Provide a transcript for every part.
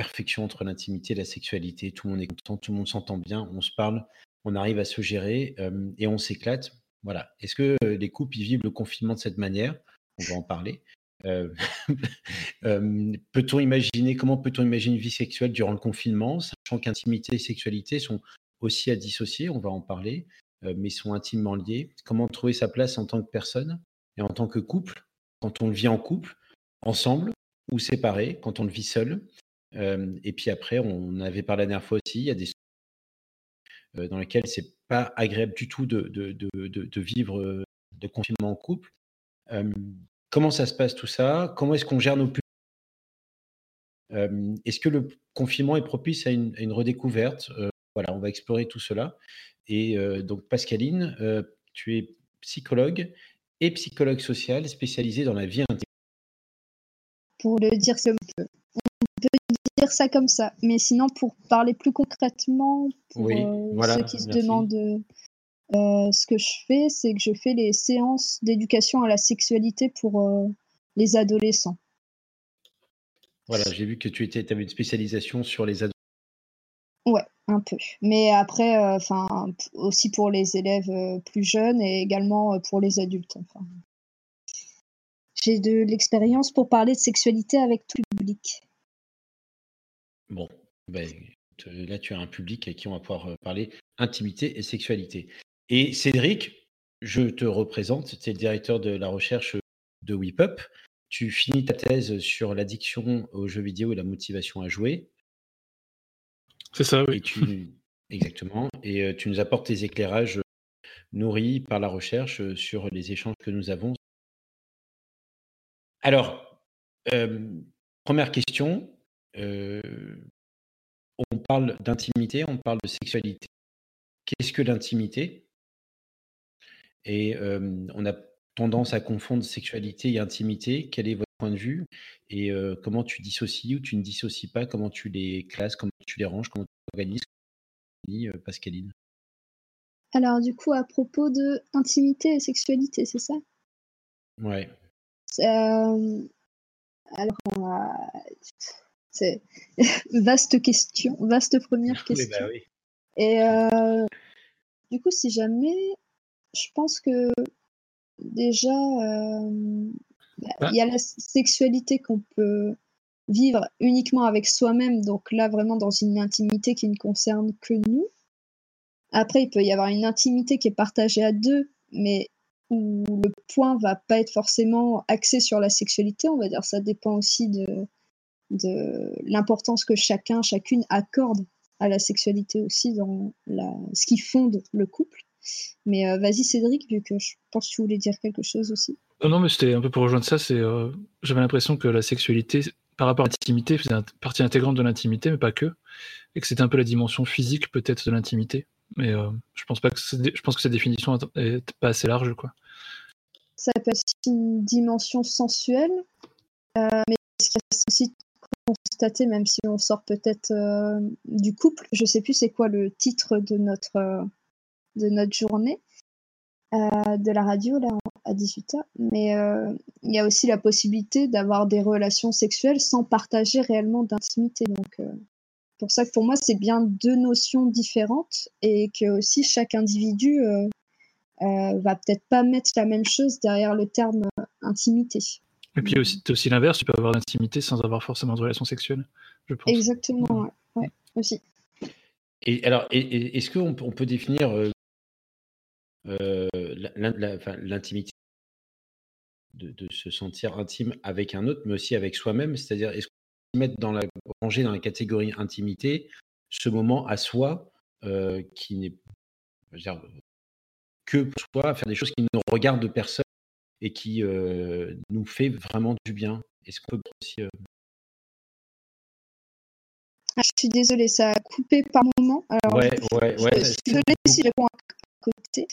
perfection entre l'intimité et la sexualité. Tout le monde est content, tout le monde s'entend bien, on se parle, on arrive à se gérer et on s'éclate. Voilà. Est-ce que les couples vivent le confinement de cette manière? On va en parler. peut-on imaginer comment peut-on imaginer une vie sexuelle durant le confinement, sachant qu'intimité et sexualité sont aussi à dissocier, on va en parler, mais sont intimement liés. Comment trouver sa place en tant que personne et en tant que couple, quand on le vit en couple, ensemble ou séparé, quand on le vit seul? Et puis après, on avait parlé la dernière fois aussi, il y a des dans lesquels c'est pas agréable du tout de, de, de, vivre de confinement en couple. comment ça se passe tout ça? Comment est-ce qu'on gère nos publics Est-ce que le confinement est propice à une, une redécouverte? Voilà, on va explorer tout cela. Et donc, Pascaline, tu es psychologue et psychologue social spécialisée dans la vie intime. Pour le dire comme peut dire ça comme ça. Mais sinon, pour parler plus concrètement, pour euh, ceux qui se demandent euh, ce que je fais, c'est que je fais les séances d'éducation à la sexualité pour euh, les adolescents. Voilà, j'ai vu que tu étais, avais une spécialisation sur les adolescents. Ouais, un peu. Mais après, enfin, aussi pour les élèves plus jeunes et également pour les adultes. J'ai de l'expérience pour parler de sexualité avec tout le public. Bon, ben, là, tu as un public à qui on va pouvoir parler intimité et sexualité. Et Cédric, je te représente, tu es le directeur de la recherche de WePup. Tu finis ta thèse sur l'addiction aux jeux vidéo et la motivation à jouer. C'est ça, oui. Exactement. Et tu nous apportes tes éclairages nourris par la recherche sur les échanges que nous avons. Alors, première question, on parle d'intimité, on parle de sexualité. Qu'est-ce que l'intimité? Et on a tendance à confondre sexualité et intimité. Quel est votre point de vue? Et comment tu dissocies ou tu ne dissocies pas? Comment tu les classes? Comment tu les ranges? Comment tu organises Pascaline? Alors du coup, à propos de intimité et sexualité, c'est ça? Ouais. alors, c'est vaste question, vaste première bah question. Et euh, du coup, si jamais, je pense que déjà, euh, bah, il y a la sexualité qu'on peut vivre uniquement avec soi-même, donc là vraiment dans une intimité qui ne concerne que nous. Après, il peut y avoir une intimité qui est partagée à deux, mais où le point va pas être forcément axé sur la sexualité, on va dire. Ça dépend aussi de, de l'importance que chacun, chacune accorde à la sexualité aussi dans la, ce qui fonde le couple. Mais euh, vas-y Cédric, vu que je pense que tu voulais dire quelque chose aussi. Euh, non, mais c'était un peu pour rejoindre ça. C'est, euh, j'avais l'impression que la sexualité, par rapport à l'intimité, faisait partie intégrante de l'intimité, mais pas que, et que c'était un peu la dimension physique peut-être de l'intimité. Mais je pense pas que je pense que cette définition est pas assez large, quoi. Ça peut être une dimension sensuelle, mais ce qui est aussi constater, même si on sort peut-être euh, du couple. Je sais plus c'est quoi le titre de notre, euh, de notre journée euh, de la radio là à 18h. Mais il y a aussi la possibilité d'avoir des relations sexuelles sans partager réellement d'intimité. Donc pour ça que pour moi c'est bien deux notions différentes et que aussi chaque individu va peut-être pas mettre la même chose derrière le terme intimité. Et puis aussi, aussi l'inverse, tu peux avoir l'intimité sans avoir forcément de relation sexuelle, je pense. Exactement, ouais, aussi. Et alors, est-ce qu'on on peut définir euh, euh, l'intimité de, se sentir intime avec un autre, mais aussi avec soi-même? C'est-à-dire, est-ce qu'on peut mettre dans la ranger dans la catégorie intimité ce moment à soi euh, qui n'est que pour soi, faire des choses qui ne regardent personne et qui nous fait vraiment du bien. Est-ce qu'on peut aussi. Ah, je suis désolée, ça a coupé par moment. Alors, ouais, ouais, ouais. Je suis désolée si je réponds à côté.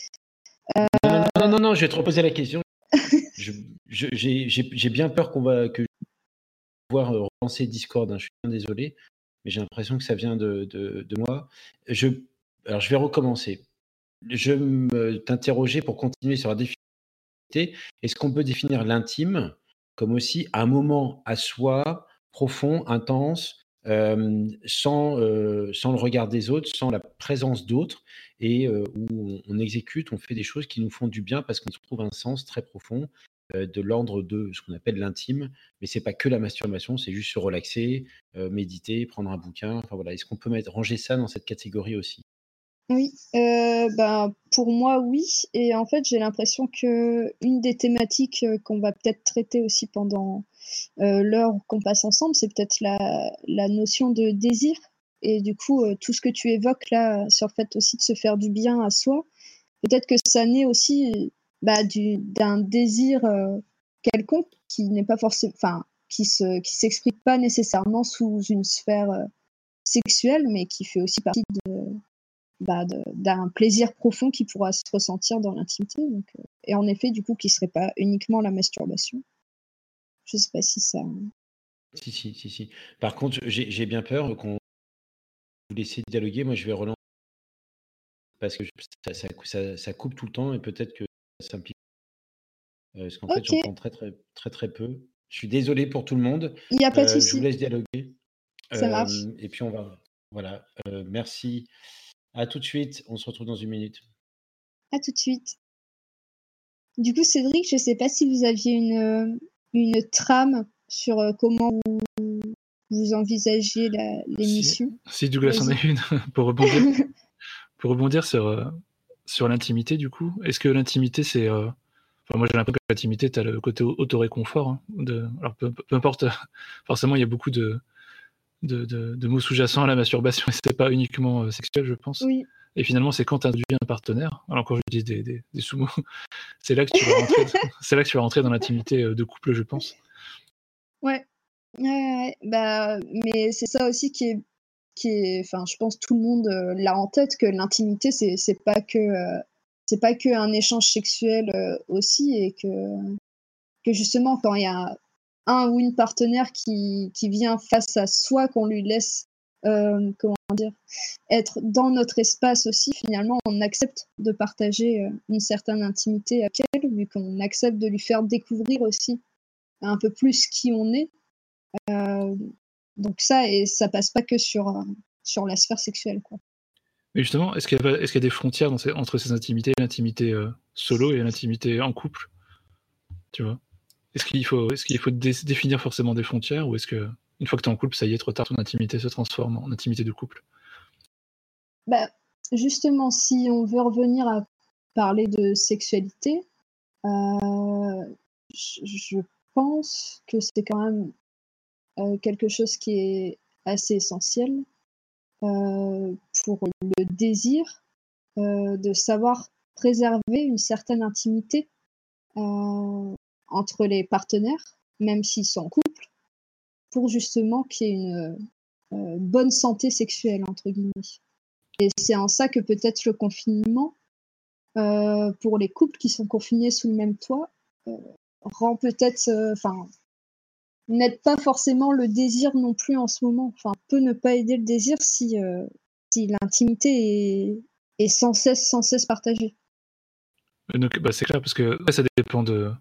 Non, non, non, je vais te reposer la question. J'ai bien peur qu'on va que voir relancer Discord. Hein. Je suis bien désolé, mais j'ai l'impression que ça vient de, de, de, moi. Je, alors, je vais recommencer. Je me t'interroger pour continuer sur la définition est-ce qu'on peut définir l'intime comme aussi un moment à soi, profond, intense, sans, sans le regard des autres, sans la présence d'autres, et où on, exécute, on fait des choses qui nous font du bien parce qu'on trouve un sens très profond de l'ordre de ce qu'on appelle l'intime. Mais c'est pas que la masturbation, c'est juste se relaxer, méditer, prendre un bouquin. Enfin est-ce qu'on peut mettre, ranger ça dans cette catégorie aussi? Oui, ben, pour moi oui. Et en fait, j'ai l'impression que une des thématiques qu'on va peut-être traiter aussi pendant l'heure qu'on passe ensemble, c'est peut-être la, notion de désir. Et du coup, tout ce que tu évoques là sur le fait aussi de se faire du bien à soi, peut-être que ça naît aussi bah, d'un désir euh, quelconque qui n'est pas forcément, enfin, qui se, qui s'exprime pas nécessairement sous une sphère euh, sexuelle, mais qui fait aussi partie de, bah, d'un plaisir profond qui pourra se ressentir dans l'intimité. Euh, et en effet, du coup, qui serait pas uniquement la masturbation. Je sais pas si ça. Si, si, si, si. Par contre, j'ai bien peur qu'on vous laissez dialoguer. Moi, je vais relancer parce que ça, ça, ça coupe tout le temps et peut-être que simplifier. Euh, parce qu'en fait, j'entends très, très, très, très peu. Je suis désolé pour tout le monde. Il n'y a pas de souci. Je vous laisse dialoguer. Ça marche. Et puis, on va. Voilà. merci. À tout de suite. On se retrouve dans une minute. À tout de suite. Du coup, Cédric, je ne sais pas si vous aviez une, une trame sur comment vous, vous envisagez l'émission. Si, Douglas en a une, pour rebondir, pour rebondir sur, sur l'intimité, du coup, est-ce que l'intimité, c'est. Euh, enfin, moi, j'ai l'impression que l'intimité, tu as le côté autoréconfort. Hein, de... Alors, peu, importe, forcément, il y a beaucoup de, de, mots sous-jacents à la masturbation, et c'est pas uniquement euh, sexuel, je pense. Et finalement, c'est quand tu introduis un partenaire, alors quand je dis des, des, sous-mots, c'est là que tu vas rentrer, c'est là que tu vas rentrer dans l'intimité euh, de couple, je pense. Ouais. ouais bah, mais c'est ça aussi qui est qui enfin, je pense tout le monde euh, l'a en tête que l'intimité, c'est, c'est pas que euh, c'est pas que un échange sexuel aussi, et que que justement quand il y a un ou une partenaire qui, qui vient face à soi, qu'on lui laisse comment dire être dans notre espace aussi, finalement, on accepte de partager une certaine intimité avec elle, vu qu'on accepte de lui faire découvrir aussi un peu plus qui on est. Donc ça, et ça passe pas que sur, euh, sur la sphère sexuelle. Quoi. Mais justement, est-ce qu'il y, est y, a des frontières entre ces intimités, l'intimité euh, solo et l'intimité en couple? Tu vois? Est-ce qu'il faut, est faut définir forcément des frontières ou est-ce que une fois que tu es en couple, ça y est, trop tard, ton intimité se transforme en intimité de couple? Bah, Justement, si on veut revenir à parler de sexualité, euh, je pense que c'est quand même euh, quelque chose qui est assez essentiel euh, pour le désir de savoir préserver une certaine intimité entre les partenaires, même s'ils sont en couple, pour justement qu'il y ait une bonne santé sexuelle, entre guillemets. Et c'est en ça que peut-être le confinement, pour les couples qui sont confinés sous le même toit, rend peut-être, enfin, n'aide pas forcément le désir non plus en ce moment. Enfin, peut ne pas aider le désir si, euh, si l'intimité est, est, sans cesse, sans cesse partagée. Donc, bah, c'est clair, parce que ça dépend de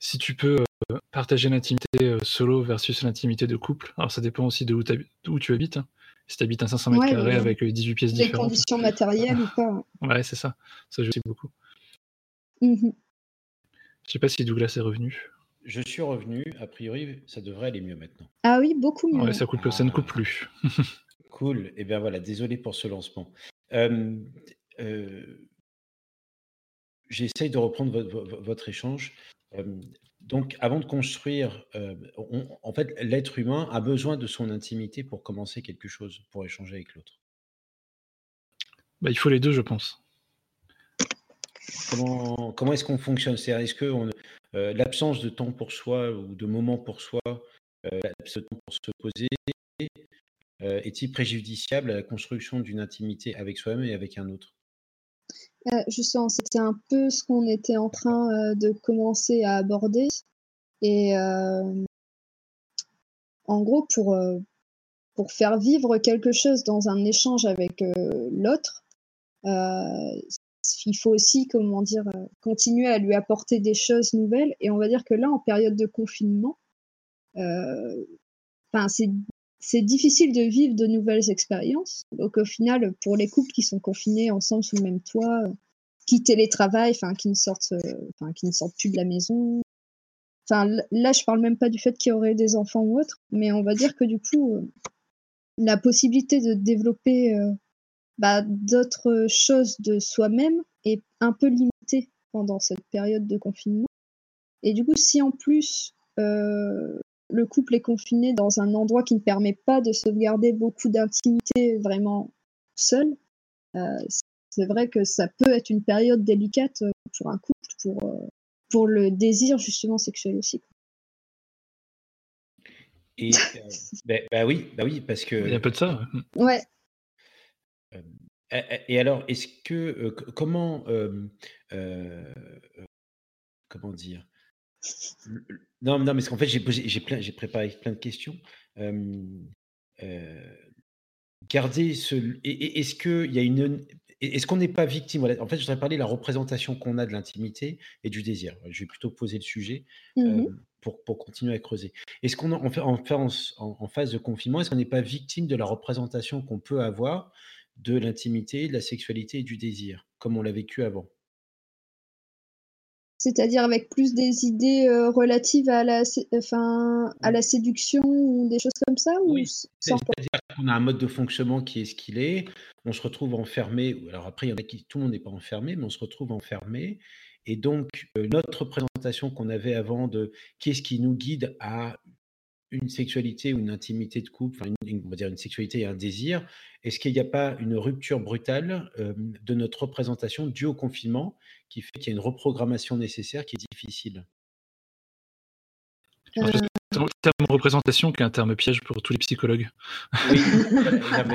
si tu peux euh, partager l'intimité euh, solo versus l'intimité de couple. Alors, ça dépend aussi de où, où tu habites. Hein. Si tu habites à 500 mètres carrés avec 18 pièces différentes. Les conditions matérielles ou pas. Ouais, c'est ça. Ça joue aussi beaucoup. Mmh Je sais pas si Douglas est revenu. Je suis revenu. A priori, ça devrait aller mieux maintenant. Ah oui, beaucoup mieux. Ouais, ça, coupe, ça ne coupe plus. cool. Et eh bien voilà, désolé pour ce lancement. Euh, J'essaye de reprendre votre, échange. Donc, avant de construire, en fait, l'être humain a besoin de son intimité pour commencer quelque chose, pour échanger avec l'autre. Bah, il faut les deux, je pense. Comment, comment est-ce qu'on fonctionne? C'est-à-dire, est-ce que euh, l'absence de temps pour soi ou de moments pour soi, euh, l'absence de temps pour se poser, euh, est-il préjudiciable à la construction d'une intimité avec soi-même et avec un autre? Justement, c'était un peu ce qu'on était en train de commencer à aborder. Et en gros, pour, pour faire vivre quelque chose dans un échange avec l'autre, il faut aussi, comment dire, euh, continuer à lui apporter des choses nouvelles. Et on va dire que là, en période de confinement, euh, c'est c'est difficile de vivre de nouvelles expériences. Donc au final, pour les couples qui sont confinés ensemble sous le même toit, qui télétravaillent, enfin qui ne sortent, enfin qui ne sortent plus de la maison. Enfin là, je parle même pas du fait qu'il y aurait des enfants ou autre, mais on va dire que du coup, la possibilité de développer bah, d'autres choses de soi-même est un peu limitée pendant cette période de confinement. Et du coup, si en plus le couple est confiné dans un endroit qui ne permet pas de sauvegarder beaucoup d'intimité vraiment seul, euh, c'est vrai que ça peut être une période délicate euh, pour un couple, pour, euh, pour le désir justement sexuel aussi. Et ben, bah, oui, bah oui, parce que. Il y a un peu de ça. Ouais. et alors, est-ce que comment comment dire non, non, mais qu'en fait, j'ai j'ai plein, j'ai préparé plein de questions. garder ce, est-ce y a une, est-ce qu'on n'est pas victime? En fait, je voudrais parler de la représentation qu'on a de l'intimité et du désir. Je vais plutôt poser le sujet mmh pour, pour, continuer à creuser. Est-ce qu'on en, fait, en, en, phase de confinement, est-ce qu'on n'est pas victime de la représentation qu'on peut avoir de l'intimité, de la sexualité et du désir, comme on l'a vécu avant? C'est-à-dire avec plus des idées euh, relatives à la, enfin, à la séduction ou des choses comme ça Oui, c'est-à-dire qu'on a un mode de fonctionnement qui est ce qu'il est, on se retrouve enfermé, alors après, il y en a qui, tout le monde n'est pas enfermé, mais on se retrouve enfermé, et donc euh, notre représentation qu'on avait avant de qu'est-ce qui nous guide à une sexualité ou une intimité de couple, enfin une, on va dire une sexualité et un désir, est-ce qu'il n'y a pas une rupture brutale de notre représentation due au confinement qui fait qu'il y a une reprogrammation nécessaire qui est difficile? Le terme représentation qui est un terme piège pour tous les psychologues. Oui,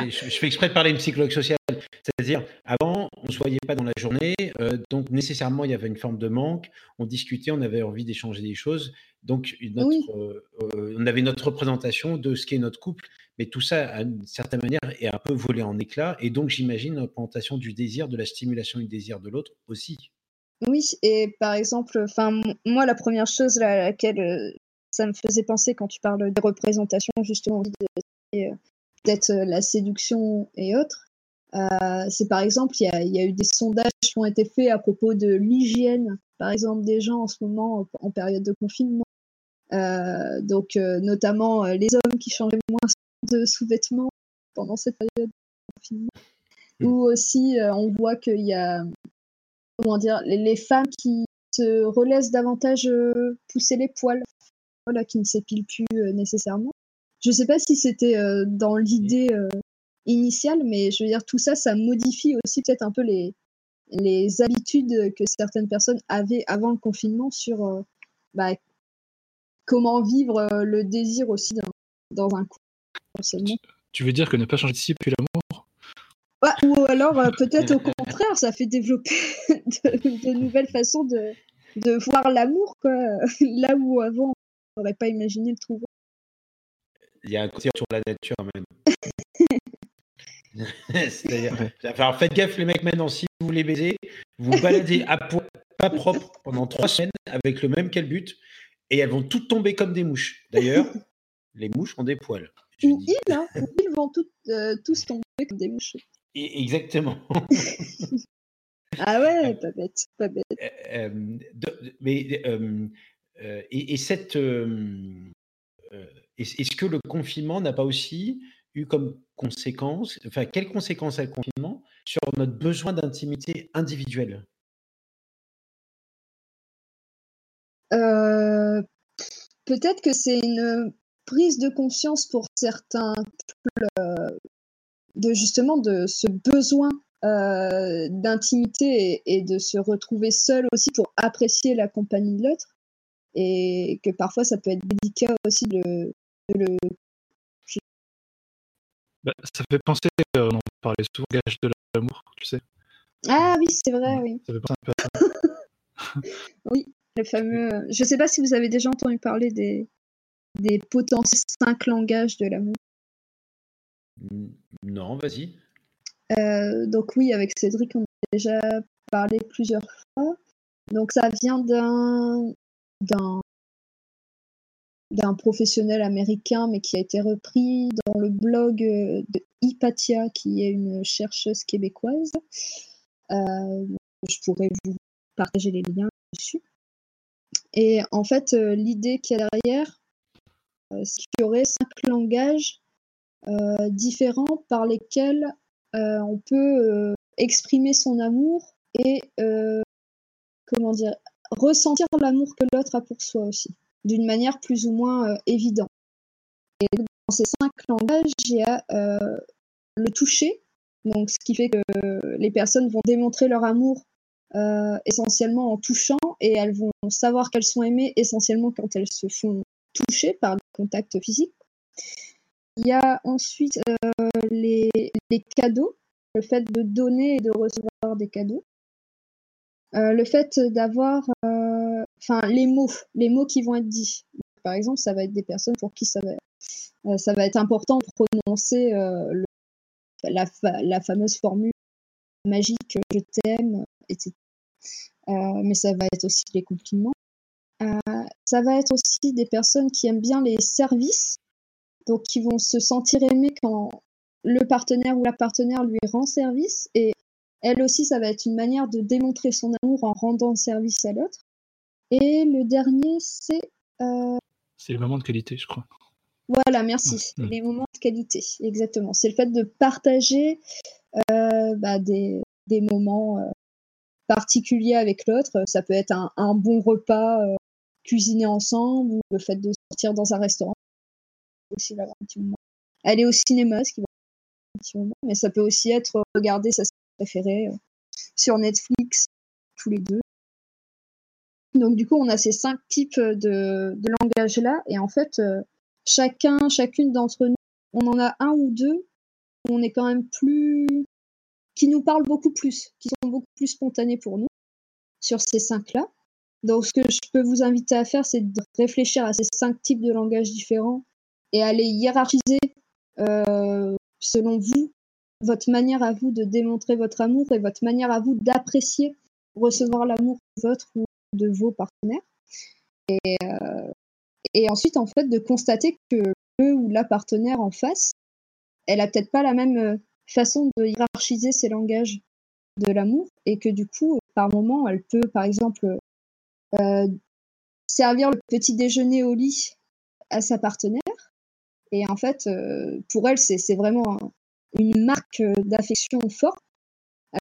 je, fais exprès de parler d'une psychologue sociale. C'est-à-dire, avant, on ne se voyait pas dans la journée, euh, donc nécessairement, il y avait une forme de manque. On discutait, on avait envie d'échanger des choses. Donc, euh, euh, on avait notre représentation de ce qu'est notre couple. Mais tout ça, d'une certaine manière, est un peu volé en éclats. Et donc, j'imagine une représentation du désir, de la stimulation du désir de l'autre aussi. Oui, et par exemple, enfin moi la première chose à laquelle ça me faisait penser quand tu parles des représentations, justement, peut-être euh, la séduction et autres. Euh, c'est par exemple, il y, a, eu des sondages qui ont été faits à propos de l'hygiène, par exemple, des gens en ce moment en, période de confinement. Euh, donc, notamment les hommes qui changeaient moins de sous-vêtements pendant cette période de confinement. Mmh. Ou aussi, on voit qu'il y a, comment dire, les, femmes qui se relaissent davantage pousser les poils qui ne s'épile plus euh, nécessairement. Je ne sais pas si c'était euh, dans l'idée euh, initiale, mais je veux dire, tout ça, ça modifie aussi peut-être un peu les, les habitudes que certaines personnes avaient avant le confinement sur bah, comment vivre le désir aussi dans, un couple. Tu veux dire que ne pas changer de puis l'amour? Ou alors peut-être au contraire, ça fait développer de, nouvelles façons de, de voir l'amour, là où avant n'aurais pas imaginé le trouver. Il y a un côté sur la nature quand faites gaffe les mecs maintenant, si vous voulez baiser, vous baladez à poids pas propre pendant trois semaines avec le même but et elles vont toutes tomber comme des mouches. D'ailleurs, les mouches ont des poils. Ou ils, hein, ils vont toutes, euh, tous tomber comme des mouches. exactement. ah ouais, pas bête, pas bête. Euh, euh, mais euh, et, cette, euh, euh, est-ce que le confinement n'a pas aussi eu comme conséquence, enfin, quelles conséquences a le confinement sur notre besoin d'intimité individuelle? Peut-être que c'est une prise de conscience pour certains de justement de ce besoin d'intimité et, de se retrouver seul aussi pour apprécier la compagnie de l'autre et que parfois ça peut être délicat aussi de, le. Bah, ça fait penser, euh, on en parlait souvent, gage de l'amour, tu sais. Ah oui, c'est vrai, oui. Ça fait penser un peu à ça. oui, le fameux. Je sais pas si vous avez déjà entendu parler des, des potentiels cinq langages de l'amour. Non, vas-y. Euh, donc oui, avec Cédric, on a déjà parlé plusieurs fois. Donc ça vient d'un d'un d'un professionnel américain, mais qui a été repris dans le blog de Hypatia, qui est une chercheuse québécoise. je pourrais vous partager les liens dessus. Et en fait, l'idée qu'il y a derrière, c'est qu'il y aurait cinq langages différents par lesquels on peut exprimer son amour et comment dire ressentir l'amour que l'autre a pour soi aussi, d'une manière plus ou moins euh, évidente. Dans ces cinq langages, il y a euh, le toucher, donc ce qui fait que les personnes vont démontrer leur amour euh, essentiellement en touchant et elles vont savoir qu'elles sont aimées essentiellement quand elles se font toucher par le contact physique. Il y a ensuite les, cadeaux, le fait de donner et de recevoir des cadeaux. Euh, le fait d'avoir, euh, enfin, les mots, les mots qui vont être dits. Par exemple, ça va être des personnes pour qui ça va, euh, ça va être important de prononcer la, fameuse formule magique je t'aime, etc. mais ça va être aussi les compliments. ça va être aussi des personnes qui aiment bien les services, donc qui vont se sentir aimées quand le partenaire ou la partenaire lui rend service et elle aussi, ça va être une manière de démontrer son amour en rendant service à l'autre. Et le dernier, c'est. Euh, c'est les moments de qualité, je crois. Voilà, merci. Les moments de qualité, exactement. C'est le fait de partager euh, bah, des, moments euh, particuliers avec l'autre. Ça peut être un, bon repas cuisiné ensemble ou le fait de sortir dans un restaurant. Aussi, un petit moment. Aller au cinéma, ce qui va un petit moment. Mais ça peut aussi être regarder sa préféré euh, sur Netflix, tous les deux. Donc du coup, on a ces cinq types de, de langage-là, et en fait, euh, chacun, chacune d'entre nous, on en a un ou deux on est quand même plus, qui nous parlent beaucoup plus, qui sont beaucoup plus spontanés pour nous sur ces cinq-là. Donc ce que je peux vous inviter à faire, c'est de réfléchir à ces cinq types de langages différents et à les hiérarchiser euh, selon vous votre manière à vous de démontrer votre amour et votre manière à vous d'apprécier recevoir l'amour de votre ou de vos partenaires. Et, euh, et ensuite, en fait, de constater que le ou la partenaire en face, elle a peut-être pas la même euh, façon de hiérarchiser ses langages de l'amour et que du coup, par moment, elle peut, par exemple, euh, servir le petit déjeuner au lit à sa partenaire. Et en fait, pour elle, c'est vraiment une marque euh, d'affection forte.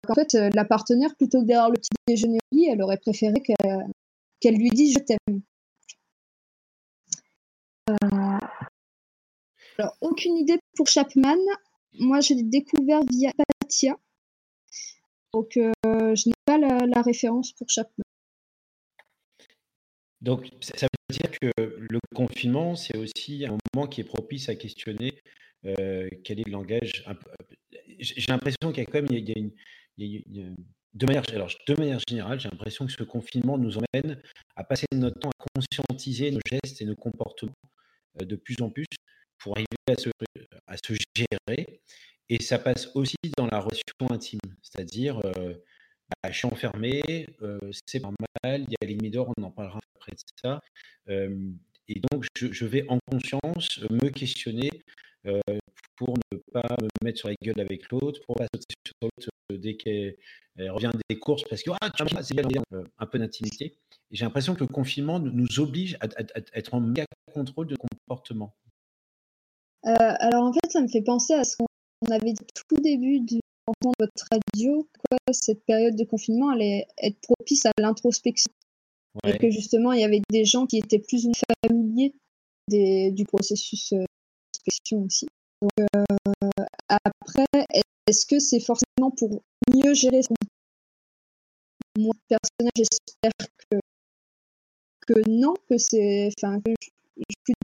En fait, euh, la partenaire, plutôt que derrière le petit déjeuner au lit, elle aurait préféré qu'elle lui dise je t'aime. Euh, alors, aucune idée pour Chapman. Moi, je l'ai découvert via Patia. Donc, je n'ai pas la, référence pour Chapman. Donc, ça veut dire que le confinement, c'est aussi un moment qui est propice à questionner euh, quel est le langage J'ai l'impression qu'il y a quand même, il y de manière, alors, de manière générale, j'ai l'impression que ce confinement nous emmène à passer notre temps à conscientiser nos gestes et nos comportements euh, de plus en plus pour arriver à se, gérer. Et ça passe aussi dans la relation intime, c'est-à-dire, euh, bah, je suis enfermé, c'est pas mal, il y a les on en parlera après de ça. et donc, je, vais en conscience me questionner euh, pour ne pas me mettre sur la gueule avec l'autre, pour pas sauter sur l'autre euh, dès qu'elle revient des courses, parce que ah, c'est bien, euh, un peu d'intimité. Et j'ai l'impression que le confinement nous oblige à, être en méga contrôle de comportement. alors en fait, ça me fait penser à ce qu'on avait dit tout début de votre radio, quoi, cette période de confinement allait être propice à l'introspection. Et que justement, il y avait des gens qui étaient plus ou moins familiers du processus aussi. Donc, euh, après, est-ce que c'est forcément pour mieux gérer son personnage j'espère que que non que c'est enfin que je, suis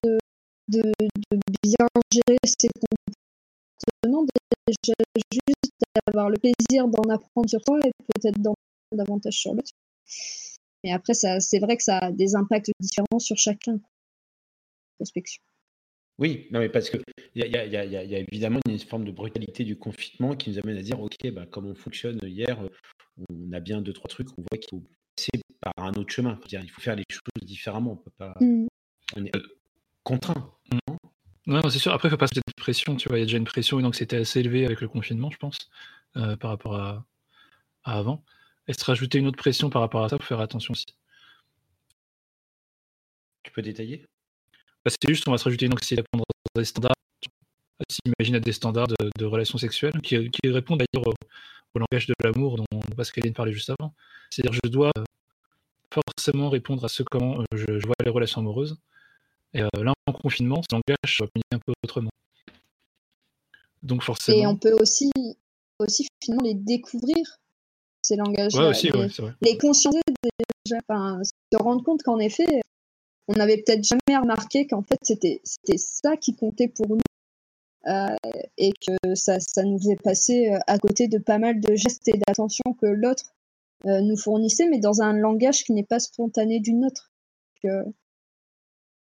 plutôt de, de bien gérer ses comportements. Déjà juste d'avoir le plaisir d'en apprendre sur toi et peut-être d'en davantage sur l'autre. Mais après c'est vrai que ça a des impacts différents sur chacun oui, non, mais parce qu'il y a, y, a, y, a, y a, évidemment une forme de brutalité du confinement qui nous amène à dire, OK, bah, comme on fonctionne hier, on a bien deux, trois trucs, on voit qu'il faut passer par un autre chemin. il faut faire les choses différemment. On peut pas... Mmh. on est contraint. Non, c'est sûr. Après, il ne faut pas se mettre de pression. Tu vois, il y a déjà une pression et donc c'était assez élevé avec le confinement, je pense, par rapport à, avant. Et se rajouter une autre pression par rapport à ça, pour faire attention aussi? Tu peux détailler? C'est juste, on va se rajouter une anxiété à des standards. S'imagine à des standards de, relations sexuelles qui, répondent d'ailleurs au, langage de l'amour dont Pascaline parlait juste avant. C'est-à-dire, je dois euh, forcément répondre à ce comment euh, je, vois les relations amoureuses. Et euh, là, en confinement, ce langage va un peu autrement. Donc forcément. Et on peut aussi, aussi finalement les découvrir ces langages. Ouais, aussi, les, les conscientiser déjà, enfin, se rendre compte qu'en effet, on n'avait peut-être jamais remarqué qu'en fait c'était ça qui comptait pour nous euh, et que ça, ça, nous est passé euh, à côté de pas mal de gestes et d'attention que l'autre euh, nous fournissait, mais dans un langage qui n'est pas spontané d'une autre. Que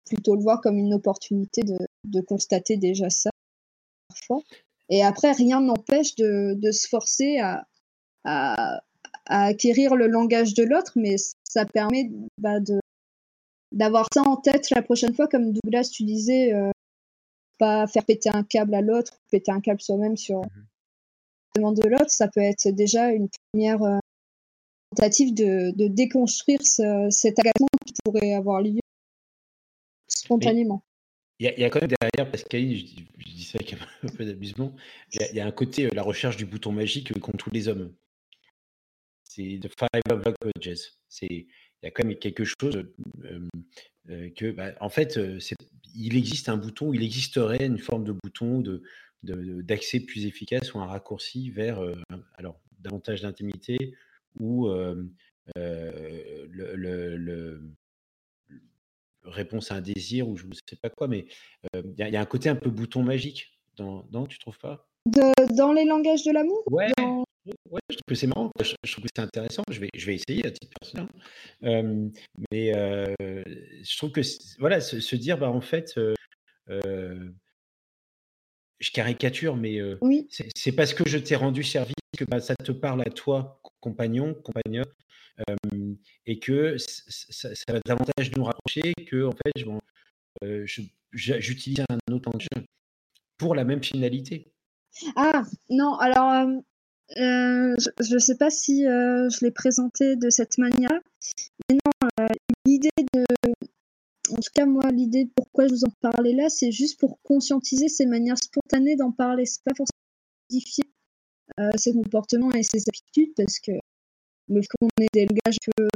plutôt le voir comme une opportunité de, de constater déjà ça parfois. Et après, rien n'empêche de, de, se forcer à, à, à, acquérir le langage de l'autre, mais ça permet bah, de, d'avoir ça en tête la prochaine fois, comme Douglas, tu disais, euh, pas faire péter un câble à l'autre, péter un câble soi-même sur mmh le demande de l'autre, ça peut être déjà une première euh, tentative de, de déconstruire cet agacement qui pourrait avoir lieu spontanément. Il y, a quand même derrière, Pascaline, je, je dis ça avec un peu d'amusement, il y, a un côté, euh, la recherche du bouton magique qu'ont tous les hommes. C'est The Five of Jazz. C'est il y a quand même quelque chose que, bah, en fait, il existe un bouton, il existerait une forme de bouton de, d'accès plus efficace ou un raccourci vers alors davantage d'intimité ou le, réponse à un désir ou je ne sais pas quoi, mais il y, a un côté un peu bouton magique. Dans, tu trouves pas? Dans les langages de l'amour? Ouais. Ouais, je trouve que c'est marrant, je, trouve que c'est intéressant. Je vais, je vais essayer à titre personnel. Hein. mais je trouve que voilà, se, dire, bah en fait, je caricature, mais oui. c'est parce que je t'ai rendu service que bah, ça te parle à toi, compagnon, compagnon, et que ça, va davantage nous rapprocher que en fait, j'utilise un autre langage pour la même finalité. Ah non, alors euh, je ne sais pas si euh, je l'ai présenté de cette manière, mais non, euh, l'idée de, en tout cas moi, l'idée de pourquoi je vous en parlais là, c'est juste pour conscientiser ces manières spontanées d'en parler. C'est pas forcément modifier ses comportements et ses habitudes, parce que le fait qu'on ait des langages peu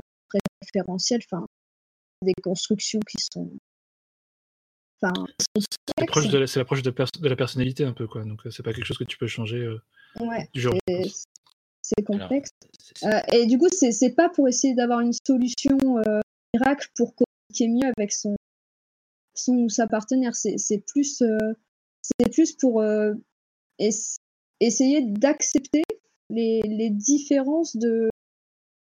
référentiels, enfin, des constructions qui sont c'est l'approche de, la, de, la personnalité un peu, quoi. Donc c'est pas quelque chose que tu peux changer. Ouais, c'est complexe. Euh, et du coup, c'est pas pour essayer d'avoir une solution euh, miracle pour communiquer mieux avec son, son ou sa partenaire. C'est plus, euh, c'est plus pour essayer d'accepter les, les, différences de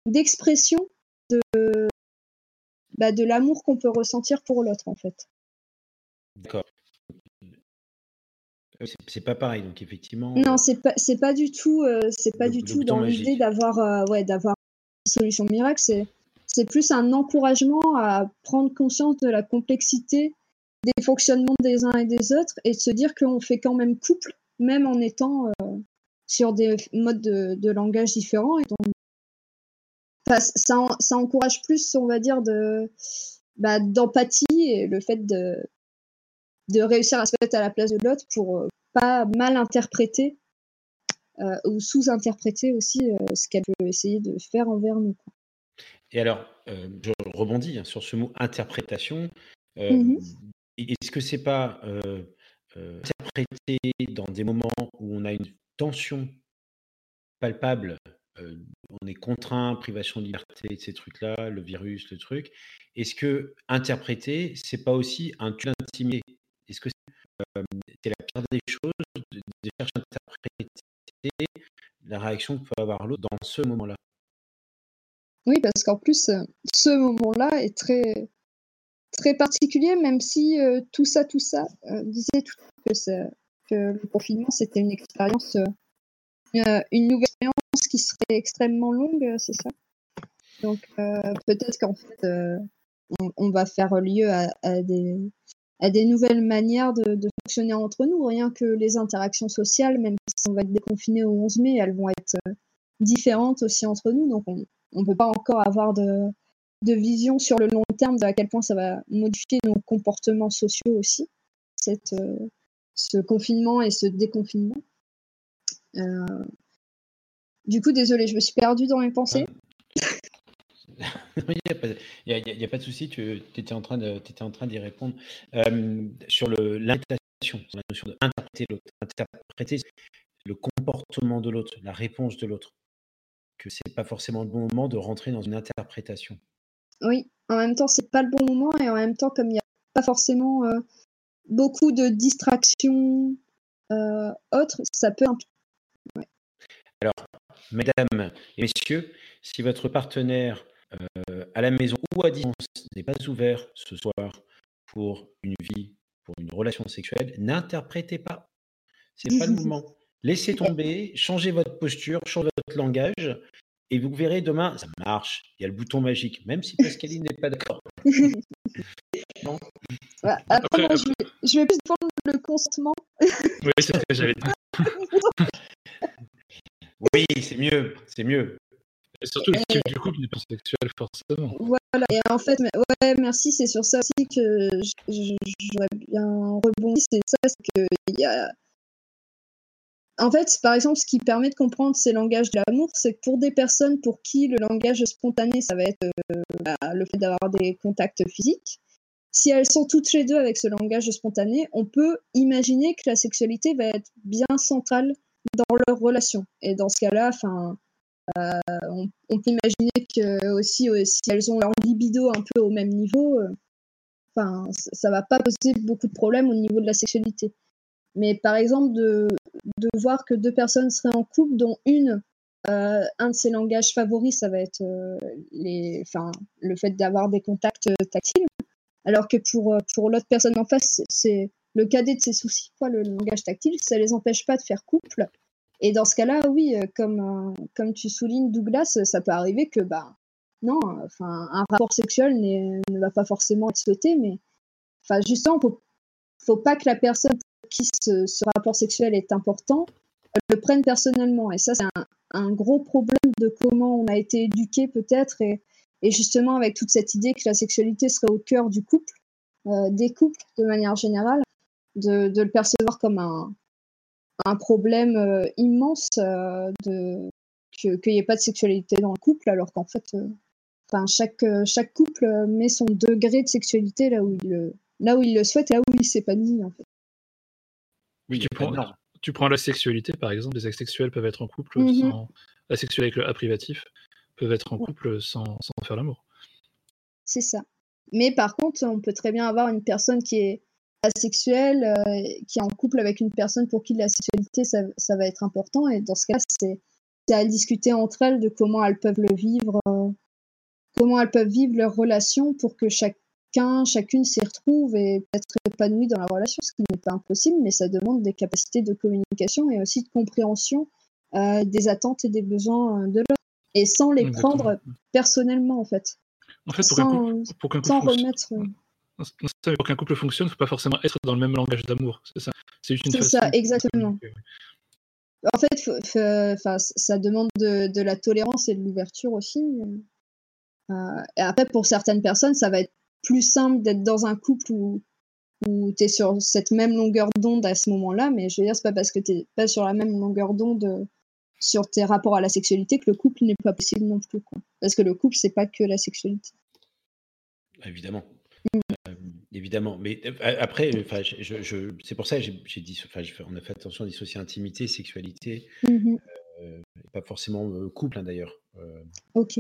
d'expression de, bah, de l'amour qu'on peut ressentir pour l'autre, en fait. D'accord. C'est pas pareil, donc effectivement. Non, c'est pas, c'est pas du tout, c'est pas du tout dans l'idée d'avoir, ouais, d'avoir une solution miracle. C'est, c'est plus un encouragement à prendre conscience de la complexité des fonctionnements des uns et des autres et de se dire qu'on fait quand même couple, même en étant sur des modes de, langage différents. Et donc, ça, ça encourage plus, on va dire, de, bah, d'empathie et le fait de, de réussir à se mettre à la place de l'autre pour euh, pas mal interpréter euh, ou sous-interpréter aussi euh, ce qu'elle peut essayer de faire envers nous. Et alors, je rebondis hein, sur ce mot interprétation. Mmh est-ce que c'est pas interpréter dans des moments où on a une tension palpable on est contraint, privation de liberté, ces trucs-là, le virus, le truc. Est-ce que interpréter, c'est pas aussi un tue d'intimité c'est la pire des choses de, chercher à interpréter la réaction que peut avoir l'autre dans ce moment-là. Oui, parce qu'en plus, ce moment-là est très, très particulier, même si tout ça, tout ça, disait tout que, que le confinement, c'était une expérience, une nouvelle expérience qui serait extrêmement longue, c'est ça? Donc peut-être qu'en fait, on, va faire lieu à, des, à des nouvelles manières de, fonctionner entre nous. Rien que les interactions sociales, même si on va être déconfiné au 11 mai, elles vont être euh, différentes aussi entre nous. Donc on ne peut pas encore avoir de, vision sur le long terme de à quel point ça va modifier nos comportements sociaux aussi, cette, euh, ce confinement et ce déconfinement. Euh, du coup, désolé, je me suis perdue dans mes pensées. Il n'y a, pas de souci, tu étais en train d'y répondre. Euh, sur l'interprétation, la notion d'interpréter l'autre, interpréter le comportement de l'autre, la réponse de l'autre, que ce n'est pas forcément le bon moment de rentrer dans une interprétation. Oui, en même temps, c'est pas le bon moment et en même temps, comme il n'y a pas forcément euh, beaucoup de distractions euh, autres, ça peut. Ouais. Alors, mesdames et messieurs, si votre partenaire euh, à la maison ou à distance n'est pas ouvert ce soir pour une vie, pour une relation sexuelle, n'interprétez pas. C'est pas le moment. Laissez tomber, changez votre posture, changez votre langage, et vous verrez demain, ça marche. Il y a le bouton magique, même si Pascaline n'est pas d'accord. après, moi, je, vais, plus prendre le consentement. oui, c'est ce que j'avais dit. oui, c'est mieux, c'est mieux. Et surtout, le type du couple n'est pas sexuel, forcément. Voilà, et en fait, ouais, merci, c'est sur ça aussi que j'aurais bien rebondi. C'est ça, c'est qu'il y a. En fait, par exemple, ce qui permet de comprendre ces langages de l'amour, c'est que pour des personnes pour qui le langage spontané, ça va être euh, bah, le fait d'avoir des contacts physiques, si elles sont toutes les deux avec ce langage spontané, on peut imaginer que la sexualité va être bien centrale dans leur relation. Et dans ce cas-là, enfin, euh, on, peut imaginer que aussi, si elles ont leur libido un peu au même niveau, euh, enfin, ça va pas poser beaucoup de problèmes au niveau de la sexualité. Mais par exemple, de, voir que deux personnes seraient en couple, dont une, euh, un de ses langages favoris, ça va être le fait d'avoir des contacts tactiles, alors que pour, pour l'autre personne en face, c'est le cadet de ses soucis, quoi, le langage tactile, ça les empêche pas de faire couple. Et dans ce cas-là, oui, euh, comme, euh, comme tu soulignes, Douglas, ça peut arriver que, bah, non, enfin, un rapport sexuel ne va pas forcément être souhaité, mais enfin, justement, il faut, faut pas que la personne pour qui ce, rapport sexuel est important le prenne personnellement. Et ça, c'est un, gros problème de comment on a été éduqué peut-être, et, et, justement avec toute cette idée que la sexualité serait au cœur du couple, euh, des couples de manière générale, de, de le percevoir comme un, un problème euh, immense euh, de qu'il n'y ait pas de sexualité dans le couple, alors qu'en fait, euh, enfin, chaque, chaque couple met son degré de sexualité là où il le, là où il le souhaite et là où il s'épanouit en fait. Oui, tu prends, tu prends la sexualité par exemple, des asexuels peuvent être en couple mm-hmm. sans. Asexuels avec le A privatif peuvent être en couple sans, sans faire l'amour. C'est ça. Mais par contre, on peut très bien avoir une personne qui est asexuel, euh, qui est en couple avec une personne pour qui la sexualité, ça, va être important. Et dans ce cas, c'est à discuter entre elles de comment elles peuvent le vivre, euh, comment elles peuvent vivre leur relation pour que chacun, chacune s'y retrouve et être épanouie dans la relation, ce qui n'est pas impossible, mais ça demande des capacités de communication et aussi de compréhension euh, des attentes et des besoins de l'autre, et sans les prendre personnellement, en fait. En fait, pour sans, remettre pour qu'un couple fonctionne, il ne faut pas forcément être dans le même langage d'amour. C'est ça. C'est ça, exactement. En fait, ça demande de, la tolérance et de l'ouverture aussi. Euh, et après, pour certaines personnes, ça va être plus simple d'être dans un couple où, où tu es sur cette même longueur d'onde à ce moment-là, mais je veux dire, c'est pas parce que tu n'es pas sur la même longueur d'onde euh, sur tes rapports à la sexualité que le couple n'est pas possible non plus. Quoi. Parce que le couple, c'est pas que la sexualité. Évidemment. Mm évidemment. Mais après, enfin, je, c'est pour ça que j'ai dit, enfin, on a fait attention à dissocier intimité, sexualité, mmh pas forcément couple hein, d'ailleurs. ok.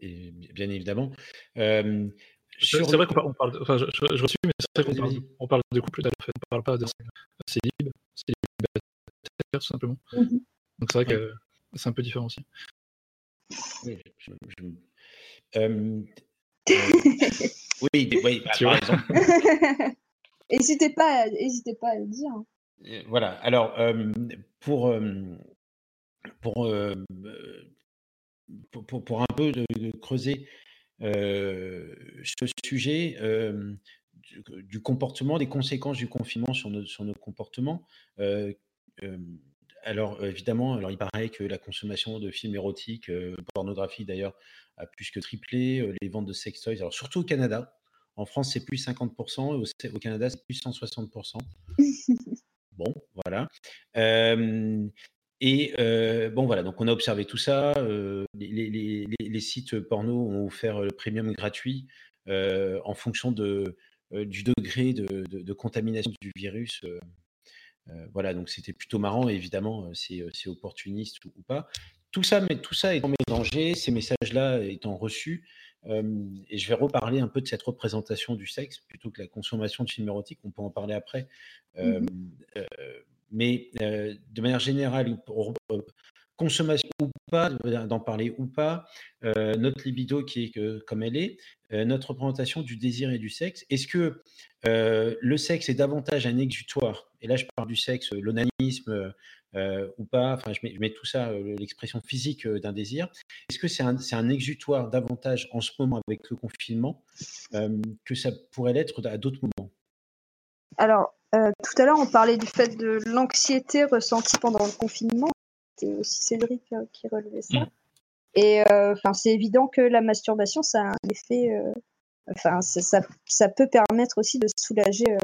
et bien évidemment. c'est vrai qu'on parle, de, enfin, je, je, reçus, mais c'est vrai qu'on parle, on parle de couple, en fait, on parle pas de célib, célibataire tout simplement. Mmh Donc c'est vrai que c'est un peu différent aussi. Oui, je, oui, oui bah, par exemple. N'hésitez pas, hésitez pas à le dire. Euh, voilà. Alors, pour, pour, pour, pour, un peu de, creuser ce sujet du, comportement, des conséquences du confinement sur nos, sur nos comportements. Alors évidemment, alors il paraît que la consommation de films érotiques, pornographie d'ailleurs, a plus que triplé. les ventes de sextoys, alors surtout au Canada. En France, c'est plus 50%, au, Canada, c'est plus 160%. bon, voilà. Et bon, voilà, donc on a observé tout ça. les, sites porno ont offert le premium gratuit en fonction de, du degré de, contamination du virus. Voilà, donc c'était plutôt marrant. évidemment, c'est opportuniste ou, pas. Tout ça, mais tout ça étant mélangé, ces messages-là étant reçus, et je vais reparler un peu de cette représentation du sexe plutôt que la consommation de films érotiques. On peut en parler après. Mmh mais de manière générale, consommation ou pas, d'en parler ou pas, notre libido qui est comme elle est, notre représentation du désir et du sexe. Est-ce que le sexe est davantage un exutoire? Et là, je parle du sexe, l'onanisme ou pas, enfin, je mets, tout ça, l'expression physique d'un désir. Est-ce que c'est un, un, exutoire davantage en ce moment avec le confinement que ça pourrait l'être à d'autres moments? Alors, euh, tout à l'heure, on parlait du fait de l'anxiété ressentie pendant le confinement. C'était aussi Cédric euh, qui relevait ça. Mm. Et euh, enfin, c'est évident que la masturbation, ça a un effet. Enfin, ça, ça, peut permettre aussi de soulager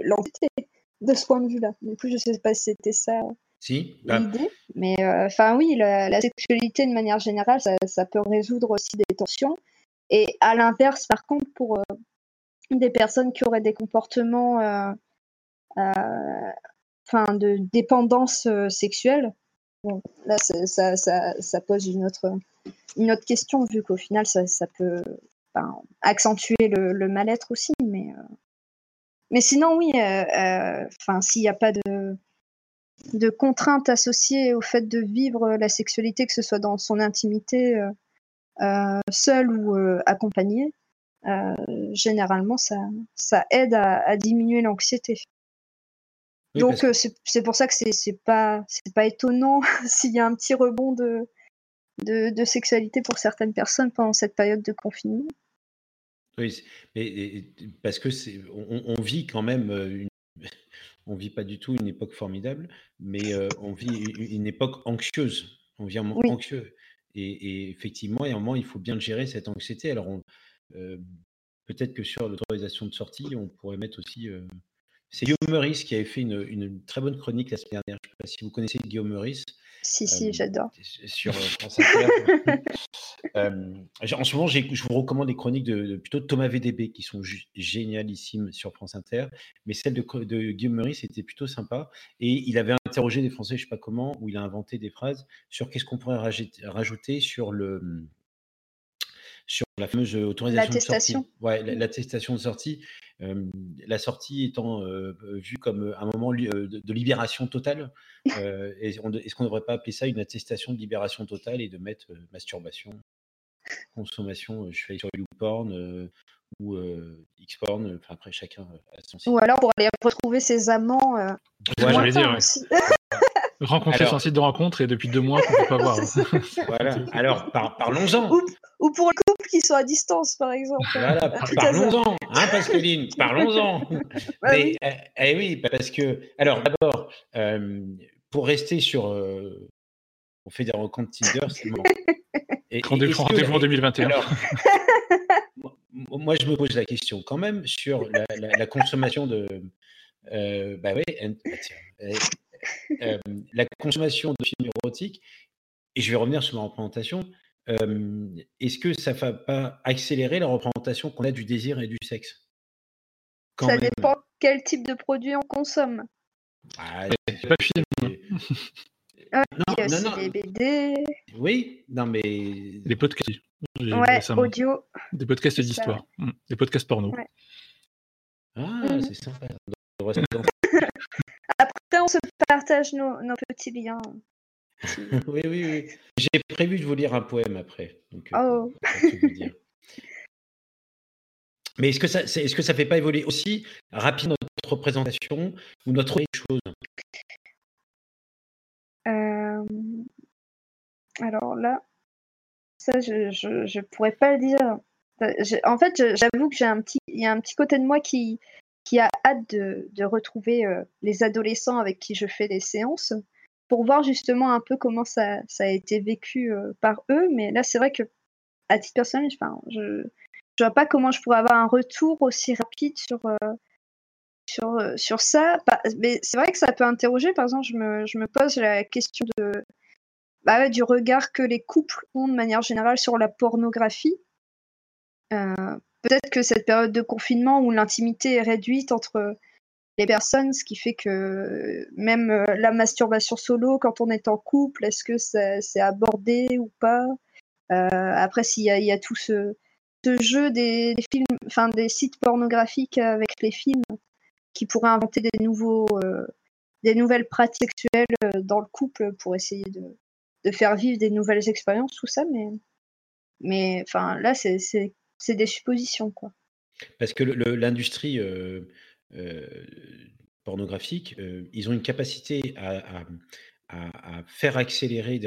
l'anxiété de ce point de vue-là. Du coup, je ne sais pas si c'était ça si, bah l'idée. Mais enfin, oui, la, sexualité de manière générale, ça, ça, peut résoudre aussi des tensions. Et à l'inverse, par contre, pour, des personnes qui auraient des comportements euh, euh, enfin, de dépendance euh, sexuelle. Bon, là, ça, ça, ça, pose une autre, une autre question, vu qu'au final, ça, peut accentuer le, mal-être aussi. Mais, mais sinon, oui, enfin, s'il n'y a pas de, de contraintes associées au fait de vivre la sexualité, que ce soit dans son intimité, euh, seule ou accompagnée, euh, généralement, ça, ça aide à, diminuer l'anxiété. Donc, euh, c'est pour ça que c'est pas, pas étonnant s'il y a un petit rebond de, de, sexualité pour certaines personnes pendant cette période de confinement. Oui, mais parce que c'est, on, vit quand même une, on vit pas du tout une époque formidable, mais on vit une époque anxieuse. On vit un moment anxieux. Et, et, effectivement, il y a un moment, il faut bien gérer cette anxiété. Alors, peut-être que sur l'autorisation de sortie, on pourrait mettre aussi. C'est Guillaume Meurice qui avait fait une, très bonne chronique la semaine dernière. Je ne sais pas si vous connaissez Guillaume Meurice. Si, si, j'adore. Sur France Inter. en ce moment, je vous recommande les chroniques de, plutôt de Thomas VDB qui sont génialissimes sur France Inter. Mais celle de, de Guillaume Meurice était plutôt sympa. Et il avait interrogé des Français, je ne sais pas comment, où il a inventé des phrases sur qu'est-ce qu'on pourrait rajouter sur le sur la fameuse autorisation de sortie. Ouais, l'attestation de sortie. La sortie étant vue comme un moment de, libération totale. Est-ce qu'on ne devrait pas appeler ça une attestation de libération totale et de mettre masturbation, consommation, je fais sur YouPorn ou Xporn, enfin après chacun a son Ou alors pour aller retrouver ses amants. ouais, j'allais dire. Rencontrer sur un site de rencontre et depuis deux mois qu'on ne peut pas voir. voilà. Alors, parlons-en. Ou, pour les couples qui sont à distance, par exemple. Voilà, parlons-en, hein, Pascaline, parlons-en. oui. Eh, eh oui, parce que, alors d'abord, euh, pour rester sur. Euh, on fait des rencontres Tinder, c'est bon. Rendez-vous en 2021. moi, je me pose la question quand même sur la, consommation de. Euh, bah oui, la consommation de films érotiques, et je vais revenir sur ma représentation, est-ce que ça ne va pas accélérer la représentation qu'on a du désir et du sexe? Ça dépend quel type de produit on consomme. Ah, c'est pas film. Ah, non, il y a aussi des BD. Oui, non mais. Des podcasts. Ouais, audio. Des podcasts d'histoire. Mmh. Des podcasts porno. Ah, mmh. c'est sympa. Après, on se partage nos, petits liens. oui, oui, oui. J'ai prévu de vous lire un poème après. Euh, oh. Mais est-ce que ça, est-ce que ça fait pas évoluer aussi rapidement notre représentation ou notre chose euh, Alors là, Ça, je, je, pourrais pas le dire. en fait, j'avoue que j'ai un petit, il y a un petit côté de moi qui, qui a hâte de, de retrouver euh, les adolescents avec qui je fais les séances pour voir justement un peu comment ça, ça a été vécu euh, par eux. Mais là, c'est vrai que à titre personnel, enfin, je ne vois pas comment je pourrais avoir un retour aussi rapide sur, euh, sur, sur ça. Mais c'est vrai que ça peut interroger. Par exemple, je me, je me pose la question de, bah du regard que les couples ont de manière générale sur la pornographie. Euh, peut-être que cette période de confinement où l'intimité est réduite entre les personnes, ce qui fait que même euh, la masturbation solo, quand on est en couple, est-ce que c'est abordé ou pas? Euh, Après, s'il y, a tout ce, jeu des, films, enfin des sites pornographiques avec les films qui pourraient inventer des nouveaux, des nouvelles pratiques sexuelles dans le couple pour essayer de, faire vivre des nouvelles expériences, tout ça, mais, mais enfin, là, c'est des suppositions, quoi. Parce que l'industrie euh, euh, pornographique, euh, ils ont une capacité à, à, faire accélérer,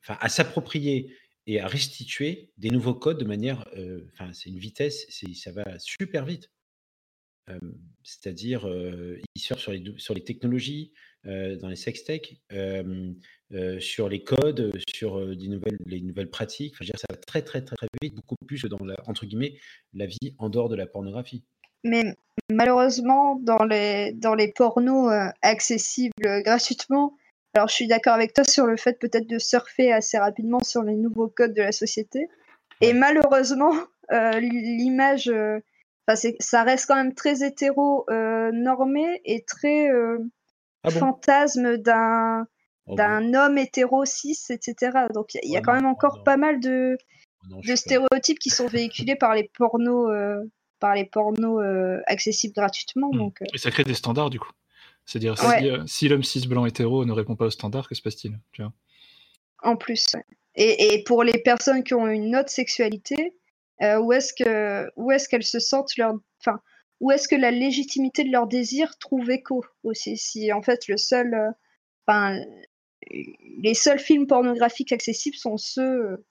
enfin, à s'approprier et à restituer des nouveaux codes de manière, enfin, c'est une vitesse, ça va super vite. C'est-à-dire, ils surfent sur les, sur les technologies, dans les sextech, sur les codes, sur des nouvelles, les nouvelles pratiques. Enfin, je ça va très, très, très, très vite, beaucoup plus que dans la, entre guillemets, la vie en dehors de la pornographie. Mais malheureusement, dans les, dans les pornos accessibles gratuitement, alors je suis d'accord avec toi sur le fait peut-être de surfer assez rapidement sur les nouveaux codes de la société. Et malheureusement, l'image ça reste quand même très hétéro normé et très ah fantasme d'un oh d'un homme hétéro cis, etc. Donc il y, a quand même encore pas mal de, de stéréotypes qui sont véhiculés par les pornos, par les pornos accessibles gratuitement. Mmh. Donc, Et ça crée des standards du coup. C'est-à-dire si, l'homme cis blanc hétéro ne répond pas aux standards, que se passe-t-il En plus. Et, et, pour les personnes qui ont une autre sexualité, euh, où est-ce que où est-ce qu'elles se sentent leur enfin où est-ce que la légitimité de leur désir trouve écho aussi si en fait le seul euh, enfin les seuls films pornographiques accessibles sont ceux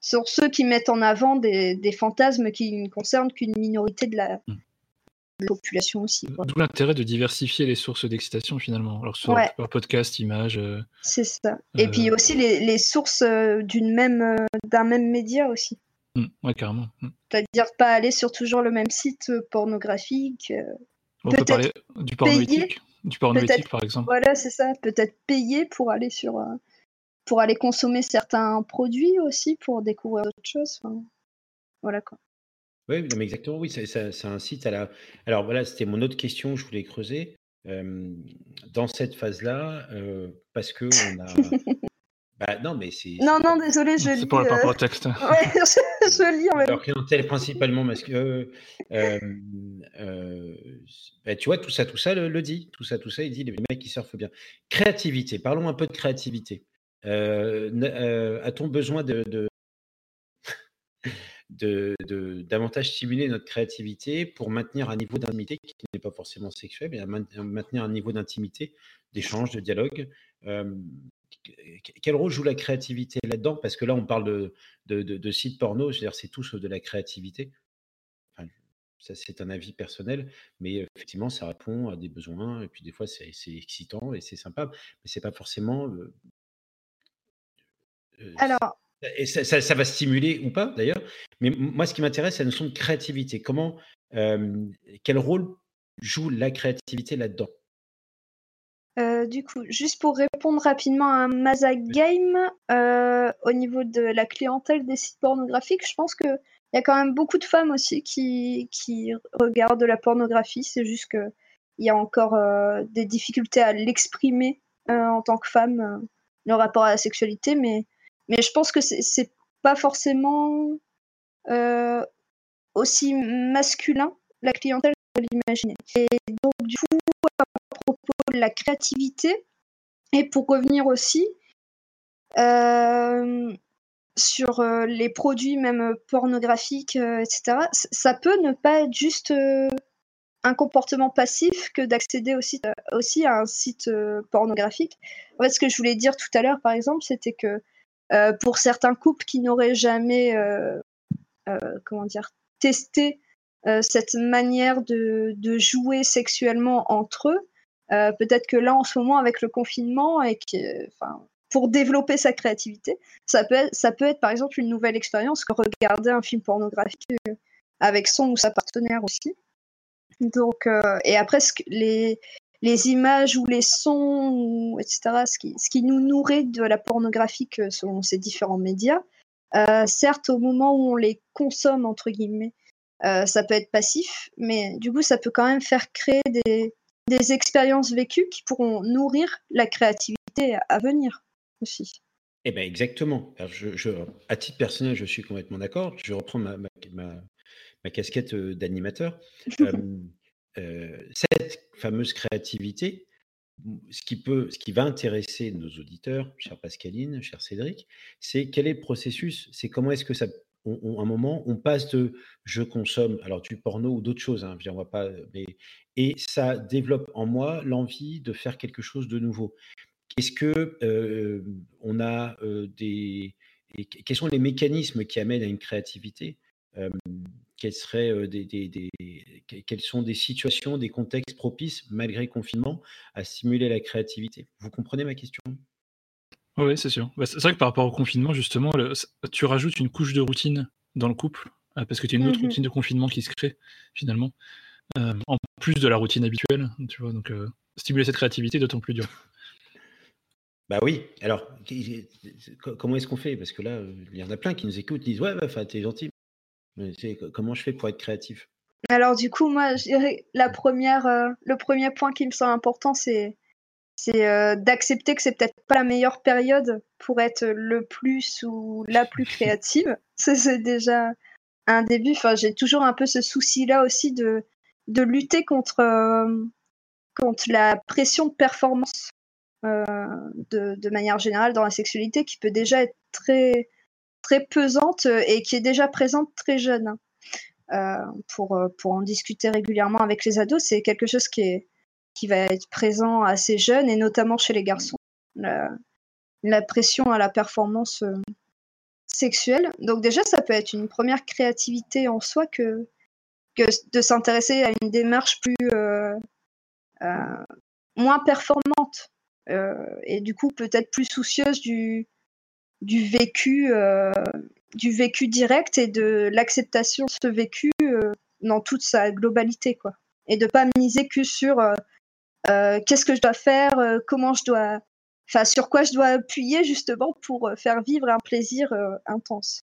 sont ceux qui mettent en avant des, des fantasmes qui ne concernent qu'une minorité de la, mmh. population aussi. D'où l'intérêt de diversifier les sources d'excitation finalement. Alors soit podcast, images. Euh, C'est ça. Et puis aussi les, les sources d'une même d'un même média aussi. Mmh, carrément. Mmh. C'est-à-dire pas aller sur toujours le même site euh, pornographique. Euh, On peut parler du porno éthique, du porno éthique par exemple. Voilà, c'est ça. Peut-être payer pour aller sur, euh, pour aller consommer certains produits aussi, pour découvrir d'autres choses. voilà quoi. Oui, mais exactement, oui, c'est un site à la. Alors voilà, c'était mon autre question que je voulais creuser. dans cette phase-là, parce que on a, Bah, non, mais c'est. Non, non, désolé, je lis. C'est pour le rapport au texte. ouais, je, lis en même temps. Alors, clientèle principalement parce que. Euh, euh, bah, tu vois, tout ça, tout ça le, dit. Tout ça, tout ça, il dit les mecs qui surfent bien. Créativité. Parlons un peu de créativité. Euh, a-t-on besoin de, de, davantage stimuler notre créativité pour maintenir un niveau d'intimité qui n'est pas forcément sexuel, mais maintenir un niveau d'intimité, d'échange, de dialogue quel rôle joue la créativité là-dedans? Parce que là, on parle de, sites porno, c'est-à-dire c'est tout de la créativité. ça, c'est un avis personnel, mais effectivement, ça répond à des besoins, et puis des fois, c'est excitant et c'est sympa, mais c'est pas forcément. Alors. Et ça, va stimuler ou pas d'ailleurs, mais moi, ce qui m'intéresse, c'est la notion de créativité. Comment, quel rôle joue la créativité là-dedans? Euh, du coup, juste pour répondre rapidement à Maza Game, euh, au niveau de la clientèle des sites pornographiques, je pense qu'il y a quand même beaucoup de femmes aussi qui, qui regardent la pornographie. C'est juste qu'il y a encore euh, des difficultés à l'exprimer en tant que femme, le rapport à la sexualité. Mais, mais je pense que c'est pas forcément aussi masculin, la clientèle, que l'imaginer. Et donc, du coup, propos de la créativité. Et pour revenir aussi euh, sur euh, les produits même pornographiques, euh, etc., ça peut ne pas être juste un comportement passif que d'accéder aussi, aussi à un site pornographique. En fait, ce que je voulais dire tout à l'heure, par exemple, c'était que pour certains couples qui n'auraient jamais, comment dire, testé cette manière de, de, jouer sexuellement entre eux, peut-être que là, en ce moment, avec le confinement, et que, pour développer sa créativité. Ça peut, être, ça peut être par exemple une nouvelle expérience que regarder un film pornographique euh, avec son ou sa partenaire aussi. Donc, euh, et après, les, les images ou les sons, etc., ce qui, ce qui nous nourrit de la pornographie selon ces différents médias, euh, certes, au moment où on les consomme, entre guillemets, ça peut être passif, mais du coup, ça peut quand même faire créer des, des expériences vécues qui pourront nourrir la créativité à venir aussi. Eh ben exactement. je, à titre personnel, je suis complètement d'accord. Je reprends ma, ma, casquette d'animateur. cette fameuse créativité, ce qui, peut, ce qui va intéresser nos auditeurs, chère Pascaline, cher Cédric, c'est quel est le processus C'est comment est-ce que ça, un moment, on passe de je consomme, alors du porno ou d'autres choses, hein, pas, et ça développe en moi l'envie de faire quelque chose de nouveau. Est-ce que on a des quels sont les mécanismes qui amènent à une créativité quelles seraient des, quelles sont des situations, des contextes propices malgré le confinement à stimuler la créativité? Vous comprenez ma question? Oui, c'est sûr. Bah, c'est vrai que par rapport au confinement, justement, tu rajoutes une couche de routine dans le couple ah, parce que tu as une autre mmh routine de confinement qui se crée finalement, en plus de la routine habituelle, tu vois. Donc stimuler cette créativité d'autant plus dur. Bah oui, alors comment est-ce qu'on fait? Parce que là, il y en a plein qui nous écoutent, disent ouais, enfin, t'es gentil. Mais comment je fais pour être créatif? Alors du coup, moi, je dirais la première, euh, le premier point qui me semble important, c'est c'est euh, d'accepter que c'est peut-être pas la meilleure période pour être le plus ou la plus créative. c'est déjà un début. Enfin, j'ai toujours un peu ce souci-là aussi de de lutter contre euh, contre la pression de performance de, manière générale dans la sexualité qui peut déjà être très, très pesante et qui est déjà présente très jeune. Hein. Euh, pour, pour en discuter régulièrement avec les ados, c'est quelque chose qui, est, qui va être présent assez jeune et notamment chez les garçons. La, pression à la performance euh, sexuelle. Donc déjà, ça peut être une première créativité en soi que, que de s'intéresser à une démarche plus moins performante euh, et du coup peut-être plus soucieuse du, du vécu euh, du vécu direct et de l'acceptation de ce vécu euh, dans toute sa globalité quoi et de pas miser que sur qu'est-ce que je dois faire comment je dois enfin sur quoi je dois appuyer justement pour faire vivre un plaisir intense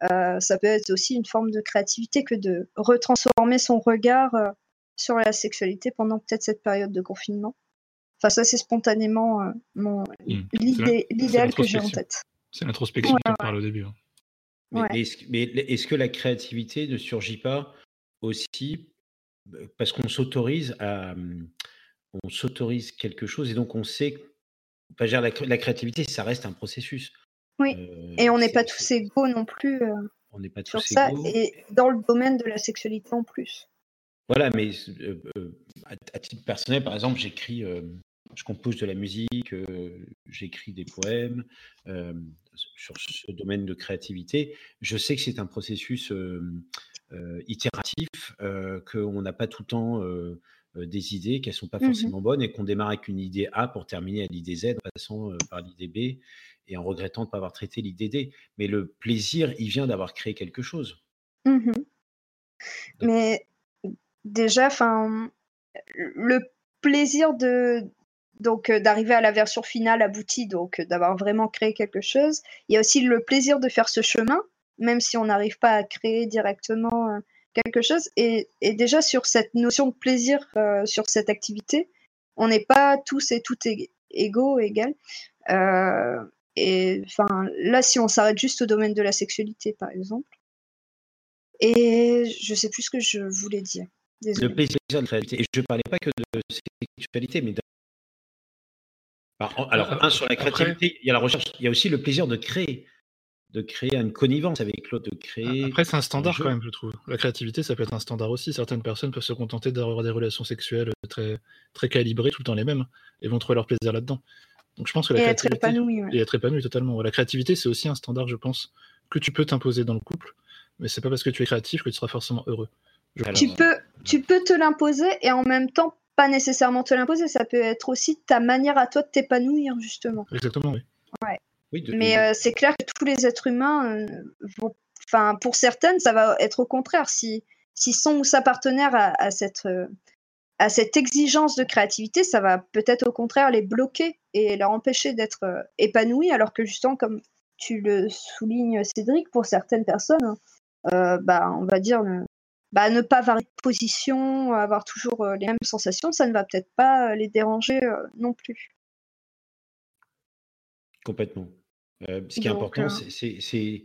ça peut être aussi une forme de créativité que de retransformer son regard sur la sexualité pendant peut-être cette période de confinement Enfin, ça, c'est spontanément euh, mon... Mmh. l'idéal que j'ai en tête. C'est l'introspection qu'on parle au début. Hein. Mais est-ce que la créativité ne surgit pas aussi euh, parce qu'on s'autorise à mmh, on s'autorise quelque chose et donc on sait pas la, la, créativité ça reste un processus. Oui. Euh, et on n'est pas tous égaux non plus. on n'est pas tous sur ça et dans le domaine de la sexualité en plus. Voilà, mais à, titre personnel, par exemple, j'écris, je compose de la musique, j'écris des poèmes sur ce domaine de créativité. Je sais que c'est un processus itératif, qu'on n'a pas tout le temps des idées, qu'elles ne sont pas mmh forcément bonnes et qu'on démarre avec une idée A pour terminer à l'idée Z en passant par l'idée B et en regrettant de ne pas avoir traité l'idée D. Mais le plaisir, il vient d'avoir créé quelque chose. Mmh Mais déjà, enfin, le plaisir de donc euh, d'arriver à la version finale aboutie, donc euh, d'avoir vraiment créé quelque chose. Il y a aussi le plaisir de faire ce chemin, même si on n'arrive pas à créer directement euh, quelque chose. Et, déjà sur cette notion de plaisir sur cette activité, on n'est pas tous et toutes égaux, égales. et enfin là, si on s'arrête juste au domaine de la sexualité, par exemple. Et je sais plus ce que je voulais dire. Le plaisir de la créativité. Et je ne parlais pas que de sexualité, mais alors, un, sur la créativité, il y a la recherche, il y a aussi le plaisir de créer, de créer une connivence avec l'autre, de créer. Après, c'est un standard quand même, je trouve. La créativité, ça peut être un standard aussi. Certaines personnes peuvent se contenter d'avoir des relations sexuelles très, très calibrées, tout le temps les mêmes, et vont trouver leur plaisir là-dedans. Donc je pense que la et créativité... être épanoui. Et être épanoui totalement. La créativité, c'est aussi un standard, je pense, que tu peux t'imposer dans le couple, mais c'est pas parce que tu es créatif que tu seras forcément heureux. tu, peux, tu peux te l'imposer et en même temps pas nécessairement te l'imposer, ça peut être aussi ta manière à toi de t'épanouir, justement. Exactement, oui. Ouais. Mais euh, c'est clair que tous les êtres humains euh. Enfin, pour certaines, ça va être au contraire. Si, si son ou sa partenaire a, cette, euh, a cette exigence de créativité, ça va peut-être au contraire les bloquer et leur empêcher d'être épanouis, alors que justement, comme tu le soulignes, Cédric, pour certaines personnes, bah, on va dire, bah, ne pas varier de position, avoir toujours les mêmes sensations, ça ne va peut-être pas les déranger non plus. Complètement. ce qui est important, c'est.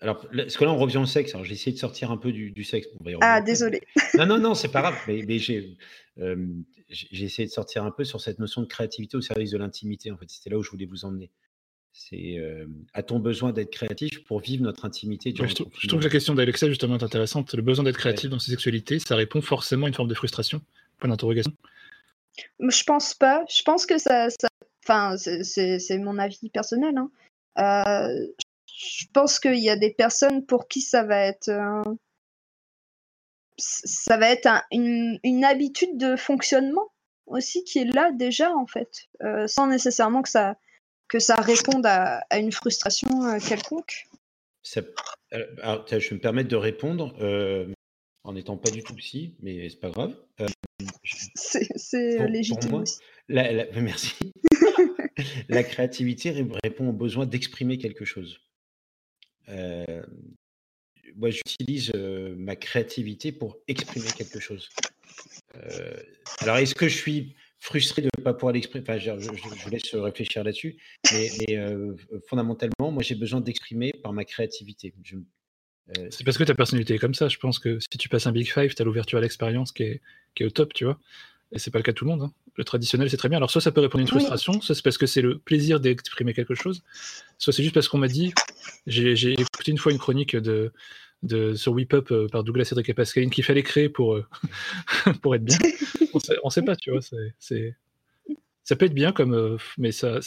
alors, parce que là, on revient au sexe. Alors, j'ai essayé de sortir un peu du, sexe. ah, désolé. Non, non, non, c'est pas grave. Mais, j'ai essayé de sortir un peu sur cette notion de créativité au service de l'intimité. En fait, c'était là où je voulais vous emmener. C'est a-t-on besoin d'être créatif pour vivre notre intimité je, trouve, que la question d'Alexa justement est intéressante. Le besoin d'être créatif dans ses sexualités, ça répond forcément à une forme de frustration? Point d'interrogation. Je pense pas. Je pense que ça. Enfin, c'est mon avis personnel. Hein. Euh, je pense qu'il y a des personnes pour qui ça va être. ça va être une, une, habitude de fonctionnement aussi qui est là déjà en fait, euh, sans nécessairement que ça que ça réponde à, une frustration euh, quelconque? Euh, alors, Je vais me permettre de répondre euh, en n'étant pas du tout psy, mais c'est pas grave. c'est légitime. merci. la créativité répond au besoin d'exprimer quelque chose. moi, j'utilise ma créativité pour exprimer quelque chose. alors, est-ce que je suis frustré de ne pas pouvoir l'exprimer. Enfin, je, vous laisse réfléchir là-dessus. Mais, euh, fondamentalement, moi, j'ai besoin d'exprimer par ma créativité. Euh, c'est parce que ta personnalité est comme ça. Je pense que si tu passes un Big Five, tu as l'ouverture à l'expérience qui est, qui est, au top, tu vois. Et c'est pas le cas de tout le monde. Hein. Le traditionnel, c'est très bien. Alors, soit ça peut répondre à une frustration, soit c'est parce que c'est le plaisir d'exprimer quelque chose, soit c'est juste parce qu'on m'a dit. J'ai écouté une fois une chronique de, de, sur Whip Up euh, par Douglas Cédric et Pascaline qu'il fallait créer pour, pour être bien on sait, sait pas, tu vois. C'est, ça peut être bien comme, euh, mais ça.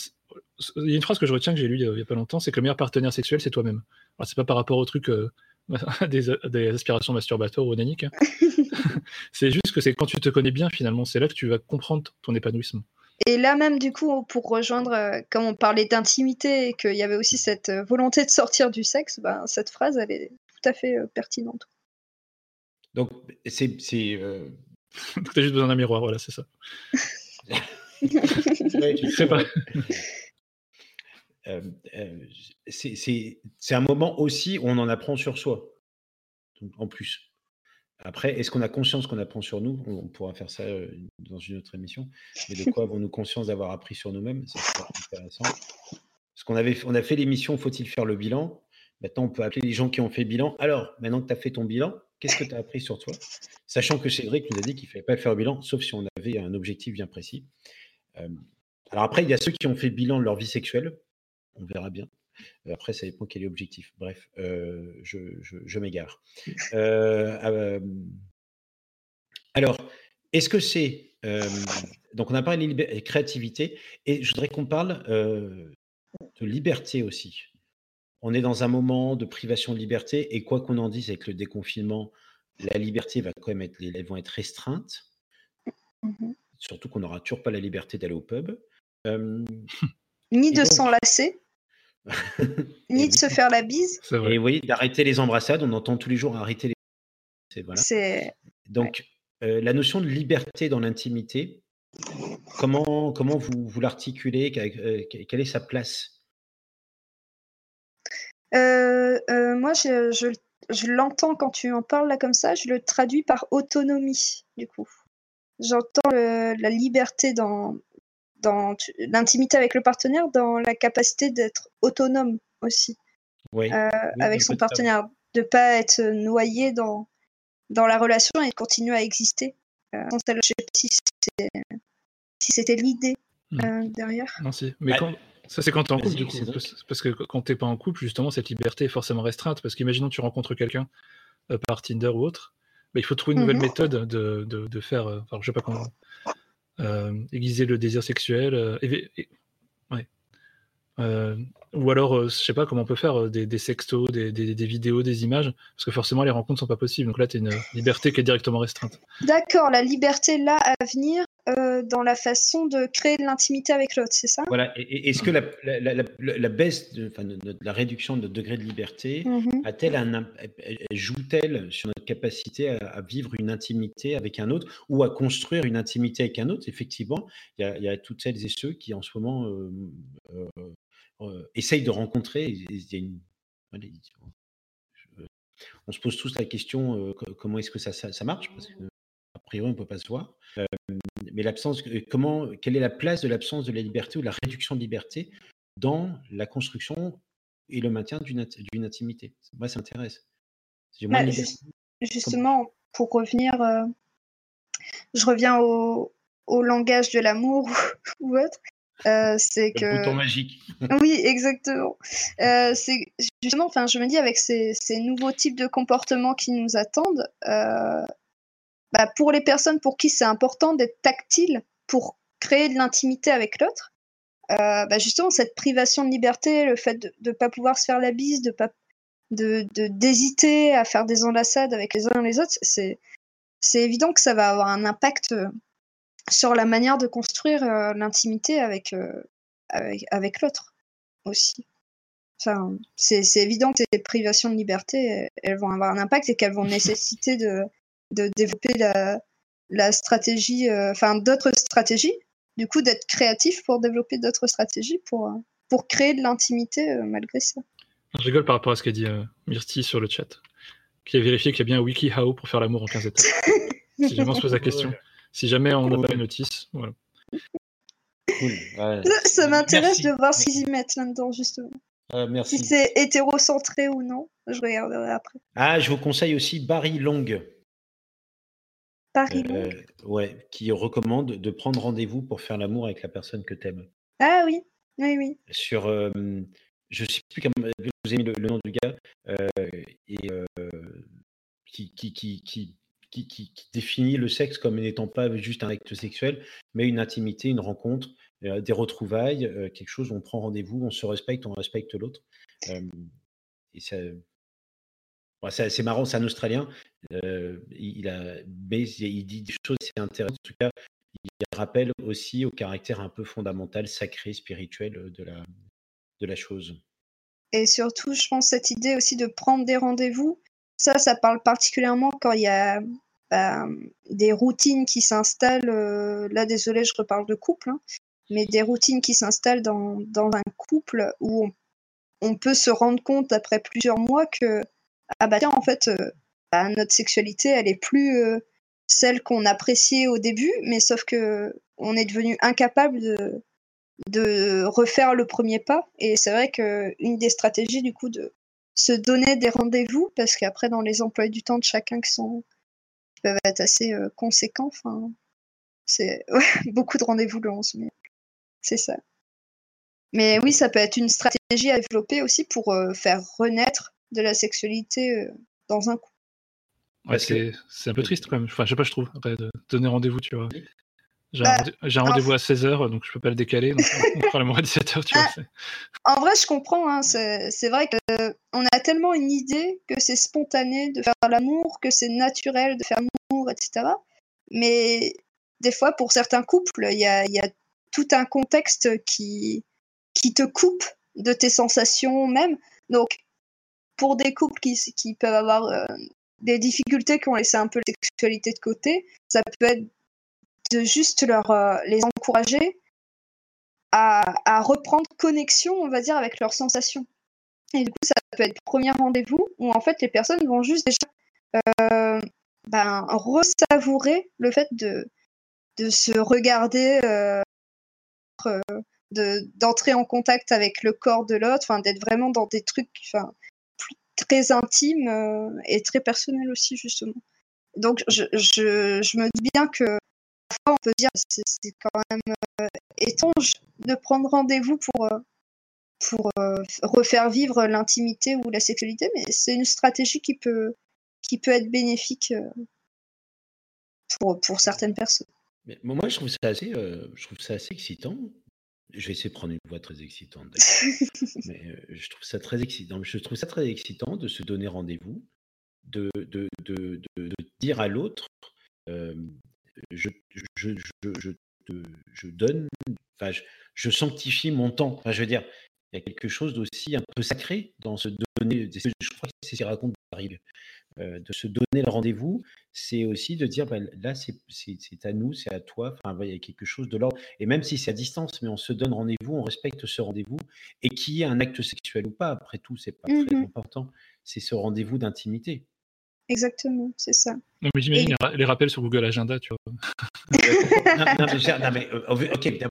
Il y a une phrase que je retiens que j'ai lue il y a pas longtemps, c'est que le meilleur partenaire sexuel, c'est toi-même. Alors c'est pas par rapport au truc euh, des, aspirations masturbatoires ou onaniques. Hein. c'est juste que c'est quand tu te connais bien finalement, c'est là que tu vas comprendre ton épanouissement. Et là même du coup, pour rejoindre, euh, comme on parlait d'intimité et qu'il y avait aussi cette volonté de sortir du sexe, ben, cette phrase, elle est à fait pertinente. Donc c'est Donc t'as juste besoin d'un miroir, voilà, c'est ça. Euh, euh, c'est un moment aussi où on en apprend sur soi, en plus. Après, est-ce qu'on a conscience qu'on apprend sur nous? On, pourra faire ça euh, dans une autre émission. Mais de quoi avons-nous conscience d'avoir appris sur nous-mêmes? C'est intéressant. Parce qu'on avait, on a fait l'émission Faut-il faire le bilan? Maintenant, on peut appeler les gens qui ont fait bilan. Alors, maintenant que tu as fait ton bilan, Qu'est-ce que tu as appris sur toi? Sachant que Cédric nous a dit qu'il ne fallait pas faire le bilan, sauf si on avait un objectif bien précis. Euh, alors après, il y a ceux qui ont fait le bilan de leur vie sexuelle. On verra bien. Euh, après, ça dépend quel est l'objectif. Bref, euh, je, m'égare. alors, est-ce que c'est... donc, on a parlé de créativité, et je voudrais qu'on parle de liberté aussi on est dans un moment de privation de liberté et quoi qu'on en dise avec le déconfinement, la liberté va quand même être, les vont être restreintes. Mmh Surtout qu'on n'aura toujours pas la liberté d'aller au pub. ni de s'enlacer, ni de se faire la bise. Et oui, d'arrêter les embrassades. On entend tous les jours arrêter les. Voilà. Donc, euh, la notion de liberté dans l'intimité, comment, comment vous, vous l'articulez euh, Quelle est sa place euh, euh, moi, je, je, l'entends quand tu en parles là comme ça, je le traduis par autonomie, du coup. J'entends la liberté dans, dans l'intimité avec le partenaire, dans la capacité d'être autonome aussi. Oui, euh, avec son partenaire, de pas être noyé dans, dans la relation et de continuer à exister. je ne sais pas si c'était l'idée hmm. derrière. Non, si. Mais quand, ça, c'est quand tu es en couple, du coup. Parce, que quand tu n'es pas en couple, justement, cette liberté est forcément restreinte. Parce qu'imaginons tu rencontres quelqu'un euh, par Tinder ou autre, bah, il faut trouver une nouvelle mhm. méthode de, de, faire, euh, enfin, je sais pas comment, euh, aiguiser le désir sexuel, Euh, ou alors, je sais pas comment on peut faire des, sextos, des, vidéos, des images, parce que forcément les rencontres sont pas possibles. Donc là, tu as une liberté qui est directement restreinte. D'accord, la liberté là à venir dans la façon de créer de l'intimité avec l'autre, c'est ça? Voilà. Est-ce que la, la, baisse, de, la réduction de notre degré de liberté, mmh a-t-elle un, joue-t-elle sur notre capacité à, vivre une intimité avec un autre ou à construire une intimité avec un autre? Effectivement, il y, a toutes celles et ceux qui en ce moment essaye de rencontrer. on se pose tous la question comment est-ce que ça, ça, marche? Parce que a priori on ne peut pas se voir. Mais l'absence, comment, quelle est la place de l'absence de la liberté ou de la réduction de liberté dans la construction et le maintien d'une intimité? Moi, ça m'intéresse. Bah, justement, pour revenir, je reviens au, au langage de l'amour ou autre. Euh, c'est que. Le bouton magique. oui, exactement. Euh, c'est justement, enfin, je me dis avec ces, ces, nouveaux types de comportements qui nous attendent, euh, bah, pour les personnes pour qui c'est important d'être tactile pour créer de l'intimité avec l'autre, bah, justement cette privation de liberté, le fait de ne pas pouvoir se faire la bise, de pas d'hésiter à faire des enlaçades avec les uns et les autres, c'est évident que ça va avoir un impact sur la manière de construire euh, l'intimité avec, euh, avec, avec l'autre aussi. Enfin, c'est évident que ces privations de liberté, elles vont avoir un impact et qu'elles vont nécessiter de, de développer la, la stratégie, euh, enfin d'autres stratégies, du coup d'être créatif pour développer d'autres stratégies pour, pour créer de l'intimité malgré ça. Je rigole par rapport à ce qu'a dit Myrti sur le chat, qui a vérifié qu'il y a bien un WikiHow pour faire l'amour en 15 étapes. si jamais on se pose la question si jamais on n'a pas une notice. Voilà. Ça m'intéresse de voir ce qu'ils y mettent là-dedans, justement. Merci. Si c'est hétérocentré ou non, je regarderai après. Ah, je vous conseille aussi Barry Long. Long euh, Ouais, qui recommande de prendre rendez-vous pour faire l'amour avec la personne que tu aimes. Ah oui, oui, oui. Sur, euh, je ne sais plus comment vous avez mis le, nom du gars, euh, et qui, qui, qui, qui qui, définit le sexe comme n'étant pas juste un acte sexuel, mais une intimité, une rencontre, euh, des retrouvailles, euh, quelque chose où on prend rendez-vous, on se respecte, on respecte l'autre. et ça, c'est marrant, c'est un Australien. Il, a, mais il dit des choses, c'est intéressant. En tout cas, il rappelle aussi au caractère un peu fondamental, sacré, spirituel de la, de la chose. Et surtout, je pense cette idée aussi de prendre des rendez-vous, ça, ça parle particulièrement quand il y a bah, des routines qui s'installent. Euh, là, désolé, je reparle de couple, hein, mais des routines qui s'installent dans, dans, un couple où on, peut se rendre compte après plusieurs mois que ah bah tiens, en fait, euh, bah, notre sexualité, elle est plus euh, celle qu'on appréciait au début, mais sauf que on est devenu incapable de, refaire le premier pas. Et c'est vrai qu'une des stratégies, du coup, de se donner des rendez-vous, parce qu'après, dans les emplois du temps de chacun qui peuvent être assez euh, conséquents. Enfin, c'est beaucoup de rendez-vous le 11 mai. C'est ça. Mais oui, ça peut être une stratégie à développer aussi pour euh, faire renaître de la sexualité dans un coup. Ouais, c'est un peu triste quand même. Enfin, je sais pas, je trouve, après, de donner rendez-vous, tu vois. J'ai un, bah, rendez-vous à 16h, donc je peux pas le décaler. Donc on prend le mois à 17h, tu vois. Ah, en vrai, je comprends. Hein, c'est vrai qu'on a tellement une idée que c'est spontané de faire l'amour, que c'est naturel de faire l'amour, etc. Mais des fois, pour certains couples, il y a, y a, tout un contexte qui, qui te coupe de tes sensations même. Donc, pour des couples qui, qui peuvent avoir euh, des difficultés, qui ont laissé un peu la sexualité de côté, ça peut être de juste leur, euh, les encourager à, reprendre connexion, on va dire, avec leurs sensations. Et du coup, ça peut être premier rendez-vous où en fait les personnes vont juste déjà euh, ben, ressavourer le fait de, de se regarder, euh, d'entrer en contact avec le corps de l'autre, d'être vraiment dans des trucs très intimes et très personnels aussi, justement. Donc, je, je, me dis bien que on peut dire c'est c'est quand même euh, étrange de prendre rendez-vous pour, euh, pour euh, refaire vivre l'intimité ou la sexualité, mais c'est une stratégie qui peut, qui peut être bénéfique pour, pour certaines personnes. Moi, je trouve ça assez, je trouve ça assez excitant Je vais essayer de prendre une voix très excitante. Mais je trouve ça très excitant. Je trouve ça très excitant de se donner rendez-vous, de, de, de, de, dire à l'autre, je, je, je, je, donne, enfin, je, sanctifie mon temps. Enfin, je veux dire, il y a quelque chose d'aussi un peu sacré dans se donner. Je crois que c'est ce qu'il raconte euh, de se donner le rendez-vous, c'est aussi de dire bah, là, c'est à nous, c'est à toi. Enfin, il y a quelque chose de l'ordre. Et même si c'est à distance, mais on se donne rendez-vous, on respecte ce rendez-vous. Et qu'il y ait un acte sexuel ou pas, après tout, c'est pas très mmh important. C'est ce rendez-vous d'intimité. Exactement, c'est ça. Non, mais j'imagine les, rappels sur Google Agenda, tu vois. non, mais, euh, ok,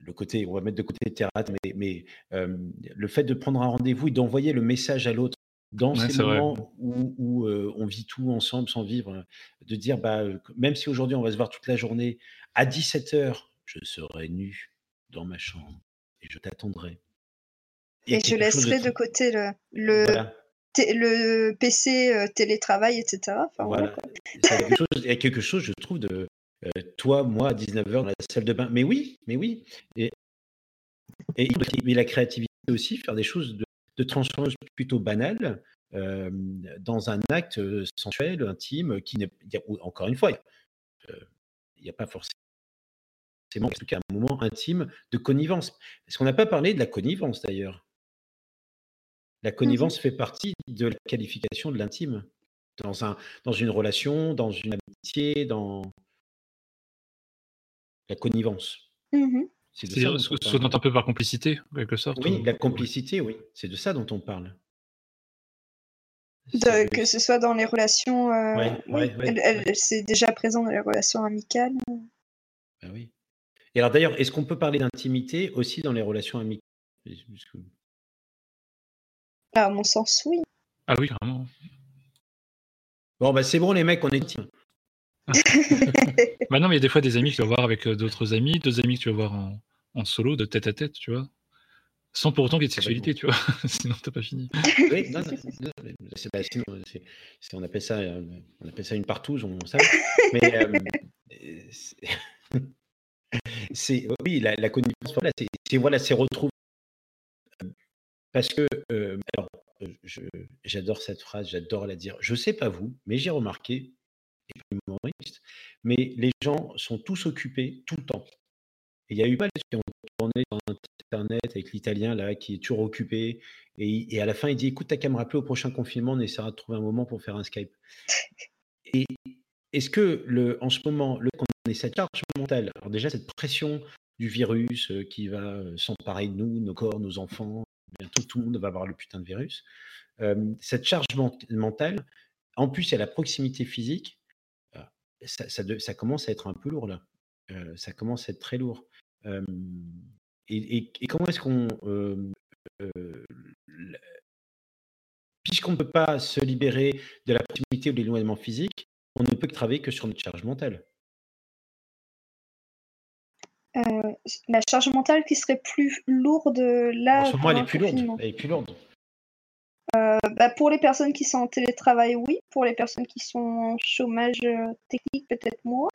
le côté, on va mettre de côté le théâtre, mais, mais euh, le fait de prendre un rendez-vous et d'envoyer le message à l'autre dans ces moments où, euh, on vit tout ensemble sans vivre, de dire, bah, même si aujourd'hui on va se voir toute la journée, à 17h, je serai nu dans ma chambre et je t'attendrai. Et je laisserai de, côté le, le, le PC euh, télétravail, etc. voilà. il y a quelque chose, je trouve, de euh, toi, moi, à 19h dans la salle de bain. Mais oui, mais oui. Et, et, la créativité aussi, faire des choses de, de transformation plutôt banales euh, dans un acte sensuel, intime, qui n'est. Encore une fois, il n'y a pas forcément en tout cas un moment intime de connivence. Est-ce qu'on n'a pas parlé de la connivence d'ailleurs la mmh connivence fait partie de la qualification de l'intime dans, un, dans une relation, dans une amitié, dans la connivence. Mmh c'est ce qu'on entend un peu par complicité, en quelque sorte. Oui, la complicité, oui. C'est de ça dont on parle. que ce soit dans les relations. Euh, c'est déjà présent dans les relations amicales. Ben oui. Et alors d'ailleurs, est-ce qu'on peut parler d'intimité aussi dans les relations amicales? À mon sens, oui. Ah oui, vraiment. Bon, bah c'est bon, les mecs, on est. bah non, mais il y a des fois des amis que tu vas voir avec euh, d'autres amis, deux amis que tu vas voir en, solo, de tête à tête, tu vois. Sans pour autant qu'il y ait de sexualité, tu vois. sinon, t'as pas fini. oui, non, non, pas, sinon, on, appelle ça, euh, on appelle ça une partouze, on sait. Mais euh, c'est, oui, la, la connivence, voilà, c'est, voilà, c'est retrouver parce que, alors, j'adore cette phrase, j'adore la dire. Je sais pas vous, mais j'ai remarqué, humoriste, mais les gens sont tous occupés tout le temps. il y a eu pas qui ont tourné sur internet avec l'italien là qui est toujours occupé et, à la fin il dit écoute t'as qu'à me rappeler au prochain confinement on essaiera de trouver un moment pour faire un Skype. Et est-ce que le, en ce moment le qu'on ait cette charge mentale, alors déjà cette pression du virus qui va s'emparer de nous, nos corps, nos enfants, bientôt tout le monde va avoir le putain de virus. cette charge mentale, en plus, il y a la proximité physique, ça, ça, commence à être un peu lourd là. ça commence à être très lourd. Et, comment est-ce qu'on. Puisqu'on ne peut pas se libérer de la proximité ou de l'éloignement physique, on ne peut que travailler que sur notre charge mentale? La charge mentale qui serait plus lourde là. En ce moment, elle est plus lourde. Elle est plus lourde. Euh, bah, pour les personnes qui sont en télétravail, oui. Pour les personnes qui sont en chômage euh, technique, peut-être moins.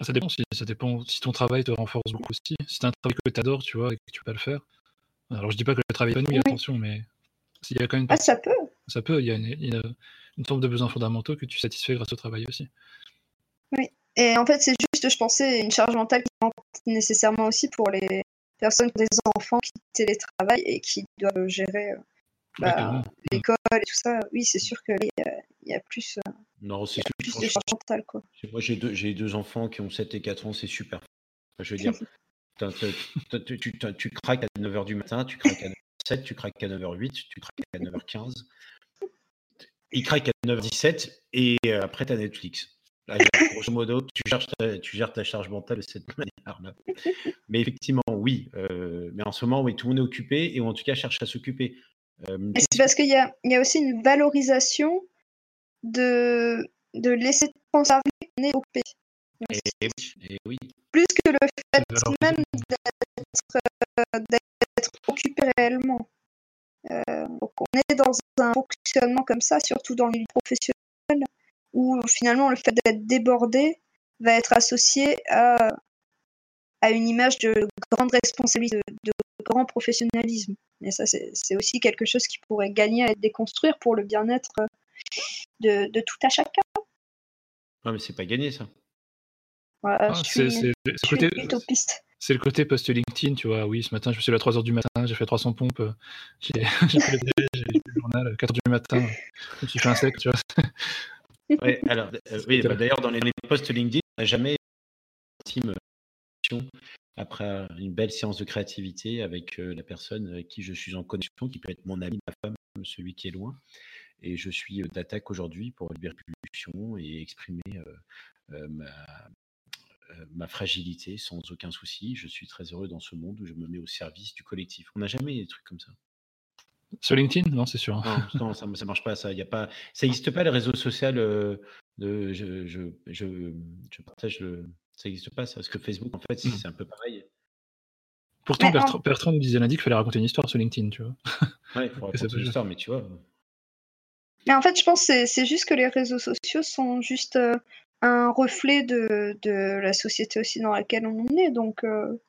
Ça dépend, si, ça dépend si ton travail te renforce beaucoup aussi. Si tu as un travail que tu adores, tu vois, et que tu peux le faire. Alors je dis pas que le travail est pas attention, mais s'il y a quand même. Ah, ça peut. Ça peut, il y a une, une, forme de besoins fondamentaux que tu satisfais grâce au travail aussi. Oui. Et en fait, c'est juste, je pensais, une charge mentale qui manque nécessairement aussi pour les personnes des enfants qui télétravaillent et qui doivent gérer euh, bah, l'école et tout ça. Oui, c'est sûr qu'il y, a plus, euh, non, c'est plus de charge mentale. Quoi. Moi, j'ai deux, deux enfants qui ont 7 et 4 ans, c'est super. Je veux dire, tu, craques à 9h du matin, tu craques à 9h07, tu craques à 9h08, tu craques à 9h15. Ils craquent à 9h17 et euh, après, tu as Netflix grosso modo, tu gères, ta, tu gères ta charge mentale de cette manière-là. Mais effectivement, oui. Euh, mais en ce moment, oui, tout le monde est occupé et en tout cas cherche à s'occuper. Euh, c'est parce qu'il y a, y a, aussi une valorisation de, de laisser conserver qu'on est occupé. Et, oui, Plus que le fait même euh, d'être occupé réellement. donc on est dans un fonctionnement comme ça, surtout dans le milieu professionnel où finalement le fait d'être débordé va être associé à à une image de grande responsabilité, de, grand professionnalisme. Et ça, c'est aussi quelque chose qui pourrait gagner à être déconstruire pour le bien-être de, de, tout à chacun. Non, mais c'est pas gagné, ça. Voilà, ah, c'est le côté post-LinkedIn, tu vois. Oui, ce matin, je me suis levé à 3h du matin, j'ai fait 300 pompes, j'ai fait le journal, 4h du matin, je me suis fait un sec, tu vois. Ouais, alors, euh, oui, bah, d'ailleurs, dans les, posts LinkedIn, on n'a jamais après une belle séance de créativité avec euh, la personne avec qui je suis en connexion, qui peut être mon ami, ma femme, celui qui est loin. Et je suis euh, d'attaque aujourd'hui pour libérer et exprimer ma, ma fragilité sans aucun souci. Je suis très heureux dans ce monde où je me mets au service du collectif. On n'a jamais des trucs comme ça. Sur LinkedIn? Non, c'est sûr. Non, ça ne marche pas. Ça n'existe pas, les réseaux sociaux. de, je, je, je, je, partage le. Ça n'existe pas, ça. Parce que Facebook, en fait, c'est mmh. un peu pareil. Pourtant, Bertrand, nous disait lundi qu'il fallait raconter une histoire sur LinkedIn, tu vois. Ouais, il faut raconter une histoire, mais tu vois. Mais en fait, je pense que c'est juste que les réseaux sociaux sont juste euh, un reflet de, de, la société aussi dans laquelle on est. Donc, euh,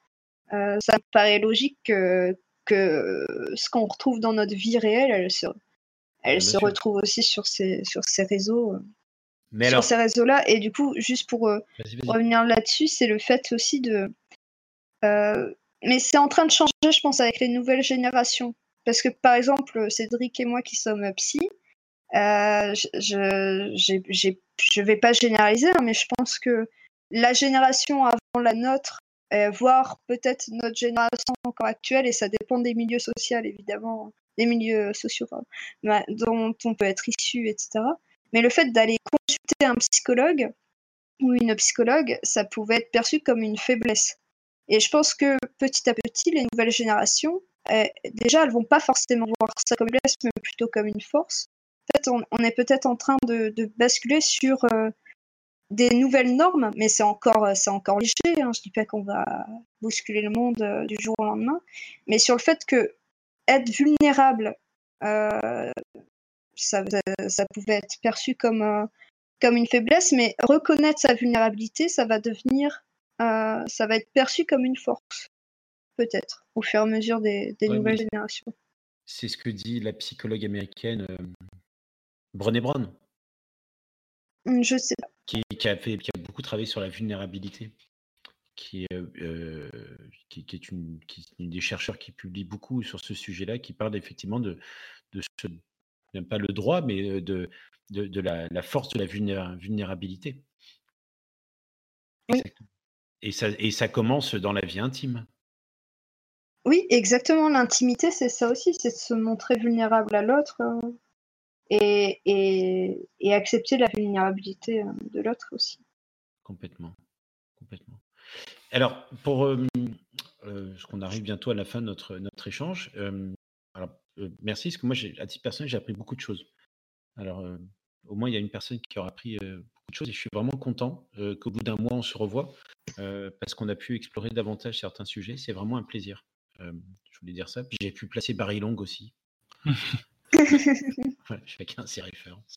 euh, ça me paraît logique que, que ce qu'on retrouve dans notre vie réelle, elle se, elle se retrouve aussi sur ces, sur ces réseaux. Mais sur ces réseaux-là. Et du coup, juste pour revenir là-dessus, c'est le fait aussi de. mais c'est en train de changer, je pense, avec les nouvelles générations. Parce que, par exemple, Cédric et moi qui sommes psy, euh, je ne vais pas généraliser, hein, mais je pense que la génération avant la nôtre, euh, voire peut-être notre génération encore actuelle, et ça dépend des milieux sociaux évidemment, des milieux sociaux dont on peut être issu, etc. Mais le fait d'aller consulter un psychologue ou une psychologue, ça pouvait être perçu comme une faiblesse. Et je pense que petit à petit, les nouvelles générations, euh, déjà, elles vont pas forcément voir ça comme une faiblesse, mais plutôt comme une force fait, on, est peut-être en train de, basculer sur euh, des nouvelles normes, mais c'est encore, euh, c'est encore léger. Hein. Je dis pas qu'on va bousculer le monde euh, du jour au lendemain, mais sur le fait que être vulnérable, ça, pouvait être perçu comme, comme une faiblesse, mais reconnaître sa vulnérabilité, ça va devenir, ça va être perçu comme une force, peut-être, au fur et à mesure des, nouvelles générations. C'est ce que dit la psychologue américaine Brené Brown. Je sais pas. Qui, a fait, qui a beaucoup travaillé sur la vulnérabilité, qui, est, euh, qui, est une, des chercheurs qui publie beaucoup sur ce sujet-là, qui parle effectivement de, de ce, même pas le droit, mais de, de, la, force de la vulnérabilité. Et, ça, et ça commence dans la vie intime. Oui, exactement. L'intimité, c'est ça aussi, c'est de se montrer vulnérable à l'autre. Euh et, et, accepter la vulnérabilité euh, de l'autre aussi. Complètement. Complètement. Alors, pour euh, euh, ce qu'on arrive bientôt à la fin de notre, notre échange, alors, merci, parce que moi, à titre personnel, j'ai appris beaucoup de choses. Alors, au moins, il y a une personne qui aura appris beaucoup de choses et je suis vraiment content qu'au bout d'un mois, on se revoit parce qu'on a pu explorer davantage certains sujets. C'est vraiment un plaisir. je voulais dire ça. Puis j'ai pu placer Barry Long aussi. chacun ses références.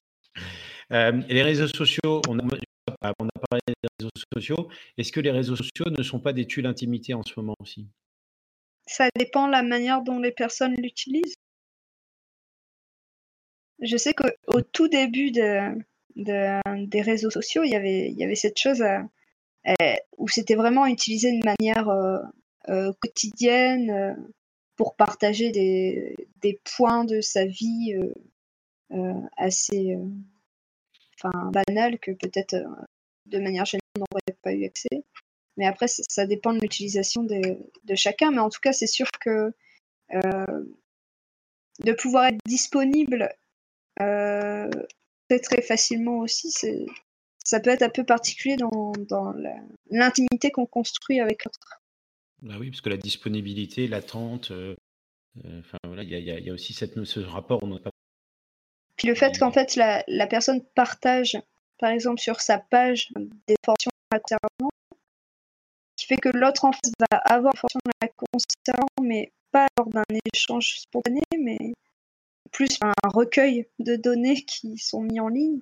Euh, les réseaux sociaux, on a, on a parlé des réseaux sociaux. Est-ce que les réseaux sociaux ne sont pas des tuiles d'intimité en ce moment aussi? Ça dépend de la manière dont les personnes l'utilisent. Je sais qu'au tout début de, des réseaux sociaux, il y avait, il y avait cette chose euh, euh, où c'était vraiment utilisé de manière quotidienne pour partager des, des, points de sa vie euh, euh, assez euh, enfin, banal que peut-être de manière générale on n'aurait pas eu accès. Mais après, ça, dépend de l'utilisation de, chacun. Mais en tout cas, c'est sûr que de pouvoir être disponible très très facilement aussi, ça peut être un peu particulier dans, dans l'intimité qu'on construit avec l'autre. Bah oui, parce que la disponibilité, l'attente, euh, euh, enfin voilà, il y a, aussi cette, ce rapport. On pas... Puis le fait qu'en fait la, la, personne partage, par exemple sur sa page, des formations concernant, qui fait que l'autre en face va avoir une formation la concernant, mais pas lors d'un échange spontané, mais plus un recueil de données qui sont mis en ligne.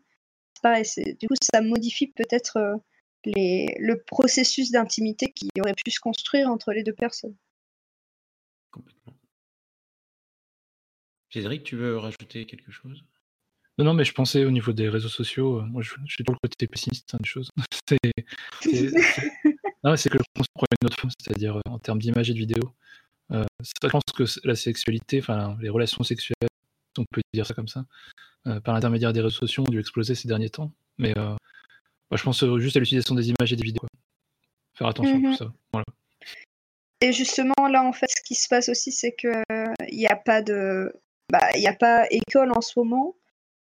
Pareil, du coup, ça modifie peut-être euh, les, le processus d'intimité qui aurait pu se construire entre les deux personnes. Complètement. Cédric, tu veux rajouter quelque chose? Non, non, mais je pensais au niveau des réseaux sociaux, moi je, suis toujours le côté pessimiste hein, des choses. c'est que le prend une autre forme, c'est-à-dire en termes d'image et de vidéo. Euh, je pense que la sexualité, enfin les relations sexuelles, on peut dire ça comme ça, euh, par l'intermédiaire des réseaux sociaux ont dû exploser ces derniers temps. Mais euh, je pense juste à l'utilisation des images et des vidéos. Faire attention à tout mmh ça. Et justement, là, en fait, ce qui se passe aussi, c'est qu'il n'y a pas de. Bah, il n'y a pas école en ce moment.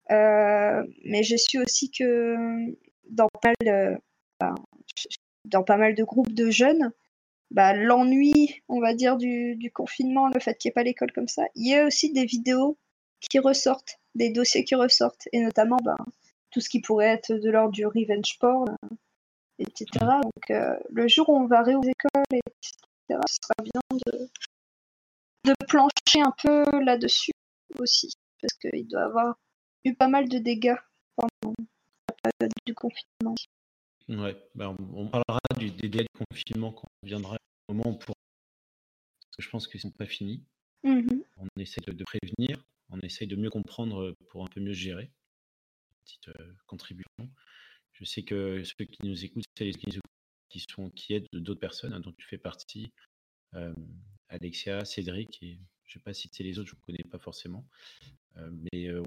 mais je suis aussi que dans pas mal, dans pas mal de groupes de jeunes, bah, l'ennui, on va dire, du, confinement, le fait qu'il n'y ait pas l'école comme ça, il y a aussi des vidéos qui ressortent, des dossiers qui ressortent, et notamment bah, tout ce qui pourrait être de l'ordre du revenge porn, etc. Donc euh, le jour où on va réouvrir l'école, etc., ce sera bien de, de plancher un peu là-dessus aussi, parce qu'il doit y avoir eu pas mal de dégâts pendant la période du confinement. Ouais, bah, on, parlera du, des délais de confinement quand on viendra au moment où Parce que je pense qu'ils ne sont pas finis. Mmh on essaie de, prévenir, on essaie de mieux comprendre pour un peu mieux gérer. Petite contribution. Je sais que ceux qui nous écoutent, c'est les qui, sont, qui aident d'autres personnes hein, dont tu fais partie. Alexia, Cédric, et je ne sais pas c'est les autres, je ne connais pas forcément. Euh, mais euh,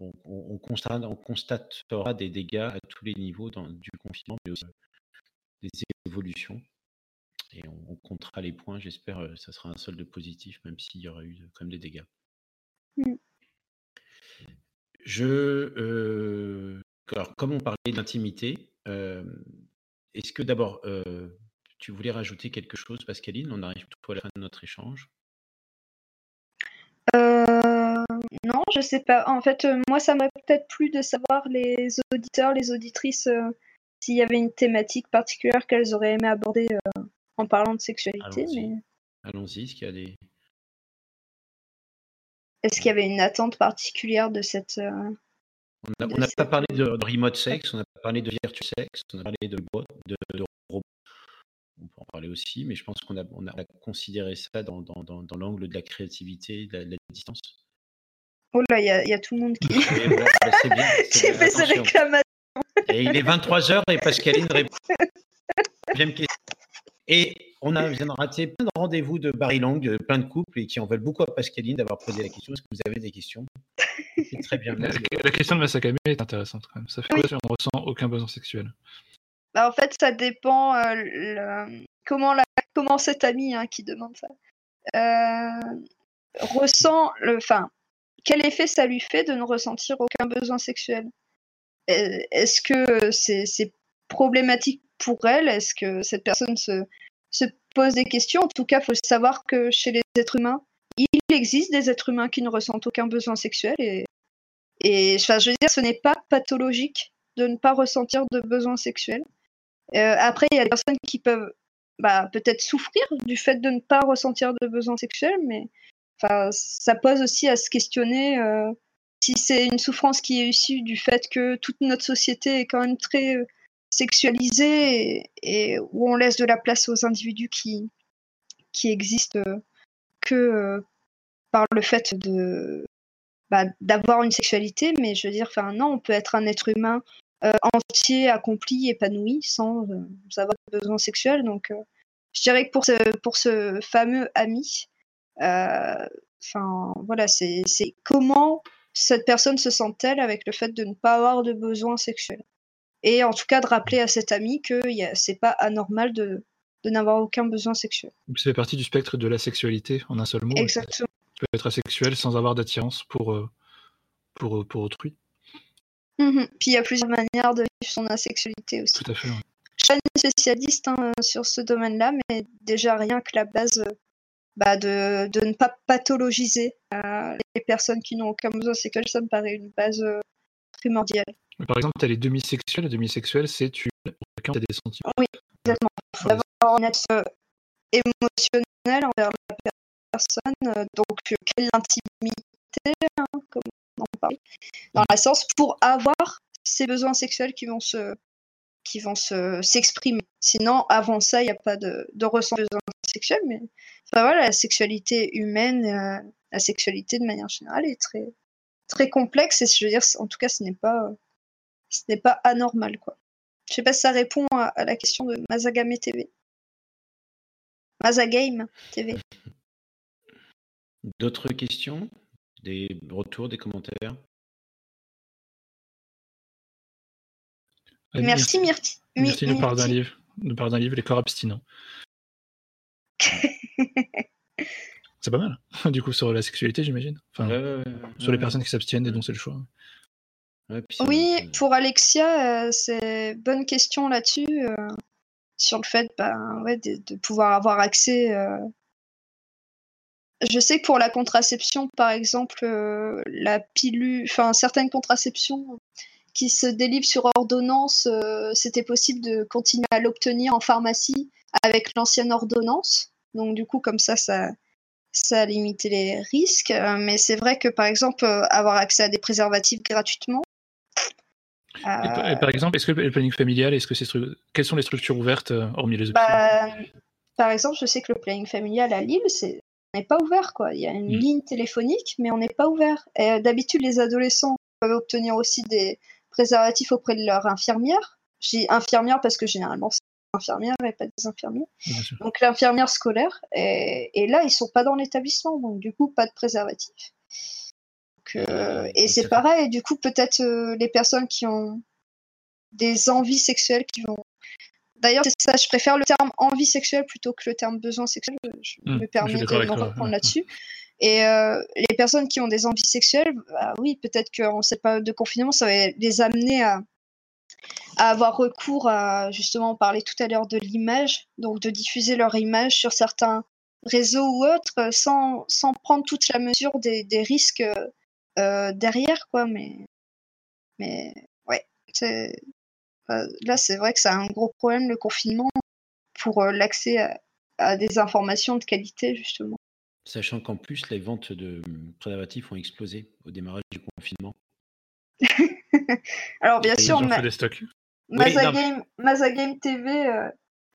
on, on, constatera des dégâts à tous les niveaux du confinement, mais aussi des évolutions. Et on, comptera les points. J'espère que euh, ça sera un solde positif, même s'il y aura eu quand même des dégâts. Mmh. Je, alors, comme on parlait d'intimité, est-ce que d'abord, tu voulais rajouter quelque chose, Pascaline? On arrive tout à la fin de notre échange. non, je sais pas. En fait, euh, moi, ça m'aurait peut-être plu de savoir les auditeurs, les auditrices, euh, s'il y avait une thématique particulière qu'elles auraient aimé aborder euh, en parlant de sexualité. Allons-y, est-ce qu'il y a des. Est-ce qu'il y avait une attente particulière de cette. on n'a pas parlé de, remote sex, on n'a pas parlé de virtual sex, on a parlé de, de, de robots. On peut en parler aussi, mais je pense qu'on a, on a, considéré ça dans, dans, dans, l'angle de la créativité, de la distance. Oh là, il y, a tout le monde qui, bah, fait ses réclamations. Et il est 23h et Pascaline répond. Et on a, vient de rater plein de rendez-vous de Barry Lang, plein de couples, et qui en veulent beaucoup à Pascaline d'avoir posé la question. Est-ce que vous avez des questions C'est très bien. La, question de Masakame est intéressante quand même. Ça fait quoi si on ne ressent aucun besoin sexuel? Bah, En fait, ça dépend euh, comment, la... comment cet ami hein, qui demande ça euh, ressent le. Enfin, quel effet ça lui fait de ne ressentir aucun besoin sexuel? Est-ce que c'est problématique pour elle Est-ce que cette personne se, pose des questions? En tout cas, il faut savoir que chez les êtres humains, il existe des êtres humains qui ne ressentent aucun besoin sexuel et, et je veux dire, ce n'est pas pathologique de ne pas ressentir de besoin sexuel. Euh, après, il y a des personnes qui peuvent bah, peut-être souffrir du fait de ne pas ressentir de besoin sexuel, mais ça pose aussi à se questionner euh, si c'est une souffrance qui est issue du fait que toute notre société est quand même très euh, sexualisée et, où on laisse de la place aux individus qui, qui existent euh, que par le fait de bah, d'avoir une sexualité, mais je veux dire, enfin non, on peut être un être humain entier, accompli, épanoui, sans, avoir de besoin sexuel. Donc, je dirais que pour ce, pour ce fameux ami, euh, enfin, voilà, c'est comment cette personne se sent-elle avec le fait de ne pas avoir de besoin sexuel. Et en tout cas, de rappeler à cet ami que c'est pas anormal de, de n'avoir aucun besoin sexuel. Donc, ça fait partie du spectre de la sexualité, en un seul mot. Exactement. peut être asexuel sans avoir d'attirance pour, euh, pour, euh, pour autrui. Mmh Puis il y a plusieurs manières de vivre son asexualité aussi. Tout à fait. Je suis pas spécialiste hein, sur ce domaine-là, mais déjà rien que la base bah, de, de, ne pas pathologiser euh, les personnes qui n'ont aucun besoin sexuel, ça me paraît une base euh, par exemple, tu as les demi-sexuels. Les demi-sexuels, c'est tu quelqu'un qui a des sentiments. Oui, exactement. D'avoir une axe émotionnelle envers la personne. donc, quelle intimité, hein, comme on en parle, dans la sens pour avoir ces besoins sexuels qui vont se qui vont s'exprimer. Sinon, avant ça, il n'y a pas de, de ressenti sexuel, mais enfin, voilà, la sexualité humaine, euh, la sexualité de manière générale est très, très complexe et je veux dire, en tout cas, ce n'est pas, ce n'est pas anormal, quoi. Je sais pas si ça répond à, la question de Mazagame TV. Mazagame TV. D'autres questions? Des retours, des commentaires? Merci, Myrti. Merci, nous parle d'un livre, nous parle d'un livre, Les corps abstinents. c'est pas mal, du coup, sur la sexualité, j'imagine. Enfin, sur les personnes qui s'abstiennent et dont c'est le choix. Oui, pour Alexia, euh, c'est bonne question là-dessus, euh, sur le fait ben, ouais, de, pouvoir avoir accès. Euh. Je sais que pour la contraception, par exemple, la pilule, enfin certaines contraceptions qui se délivrent sur ordonnance, c'était possible de continuer à l'obtenir en pharmacie avec l'ancienne ordonnance. Donc du coup, comme ça, ça, ça a limité les risques. Euh, mais c'est vrai que par exemple, euh, avoir accès à des préservatifs gratuitement. Et par, exemple, est-ce que le planning familial, est-ce que c'est quelles sont les structures ouvertes euh, hormis les hôpitaux bah, Par exemple, je sais que le planning familial à Lille, c'est n'est pas ouvert quoi. Il y a une hmm. ligne téléphonique, mais on n'est pas ouvert. Et d'habitude, les adolescents peuvent obtenir aussi des préservatifs auprès de leur infirmière. J'ai infirmière parce que généralement infirmières et pas des infirmiers. Donc l'infirmière scolaire. Et, là, ils sont pas dans l'établissement, donc du coup, pas de préservatif. Euh, et c'est pareil, du coup, peut-être euh, les personnes qui ont des envies sexuelles qui vont. D'ailleurs, c'est ça, je préfère le terme envie sexuelle plutôt que le terme besoin sexuel. Je mmh, me permets de me reprendre là-dessus. Et euh, les personnes qui ont des envies sexuelles, bah oui, peut-être qu'en cette période de confinement, ça va les amener à, à avoir recours à, justement, on parlait tout à l'heure de l'image, donc de diffuser leur image sur certains réseaux ou autres sans, sans prendre toute la mesure des, des risques euh, derrière, quoi. Mais, mais ouais, euh, là, c'est vrai que c'est un gros problème, le confinement, pour euh, l'accès à, à, des informations de qualité, justement. Sachant qu'en plus, les ventes de préservatifs ont explosé au démarrage du confinement. Alors, bien sûr, ma... Mazagame, TV, euh,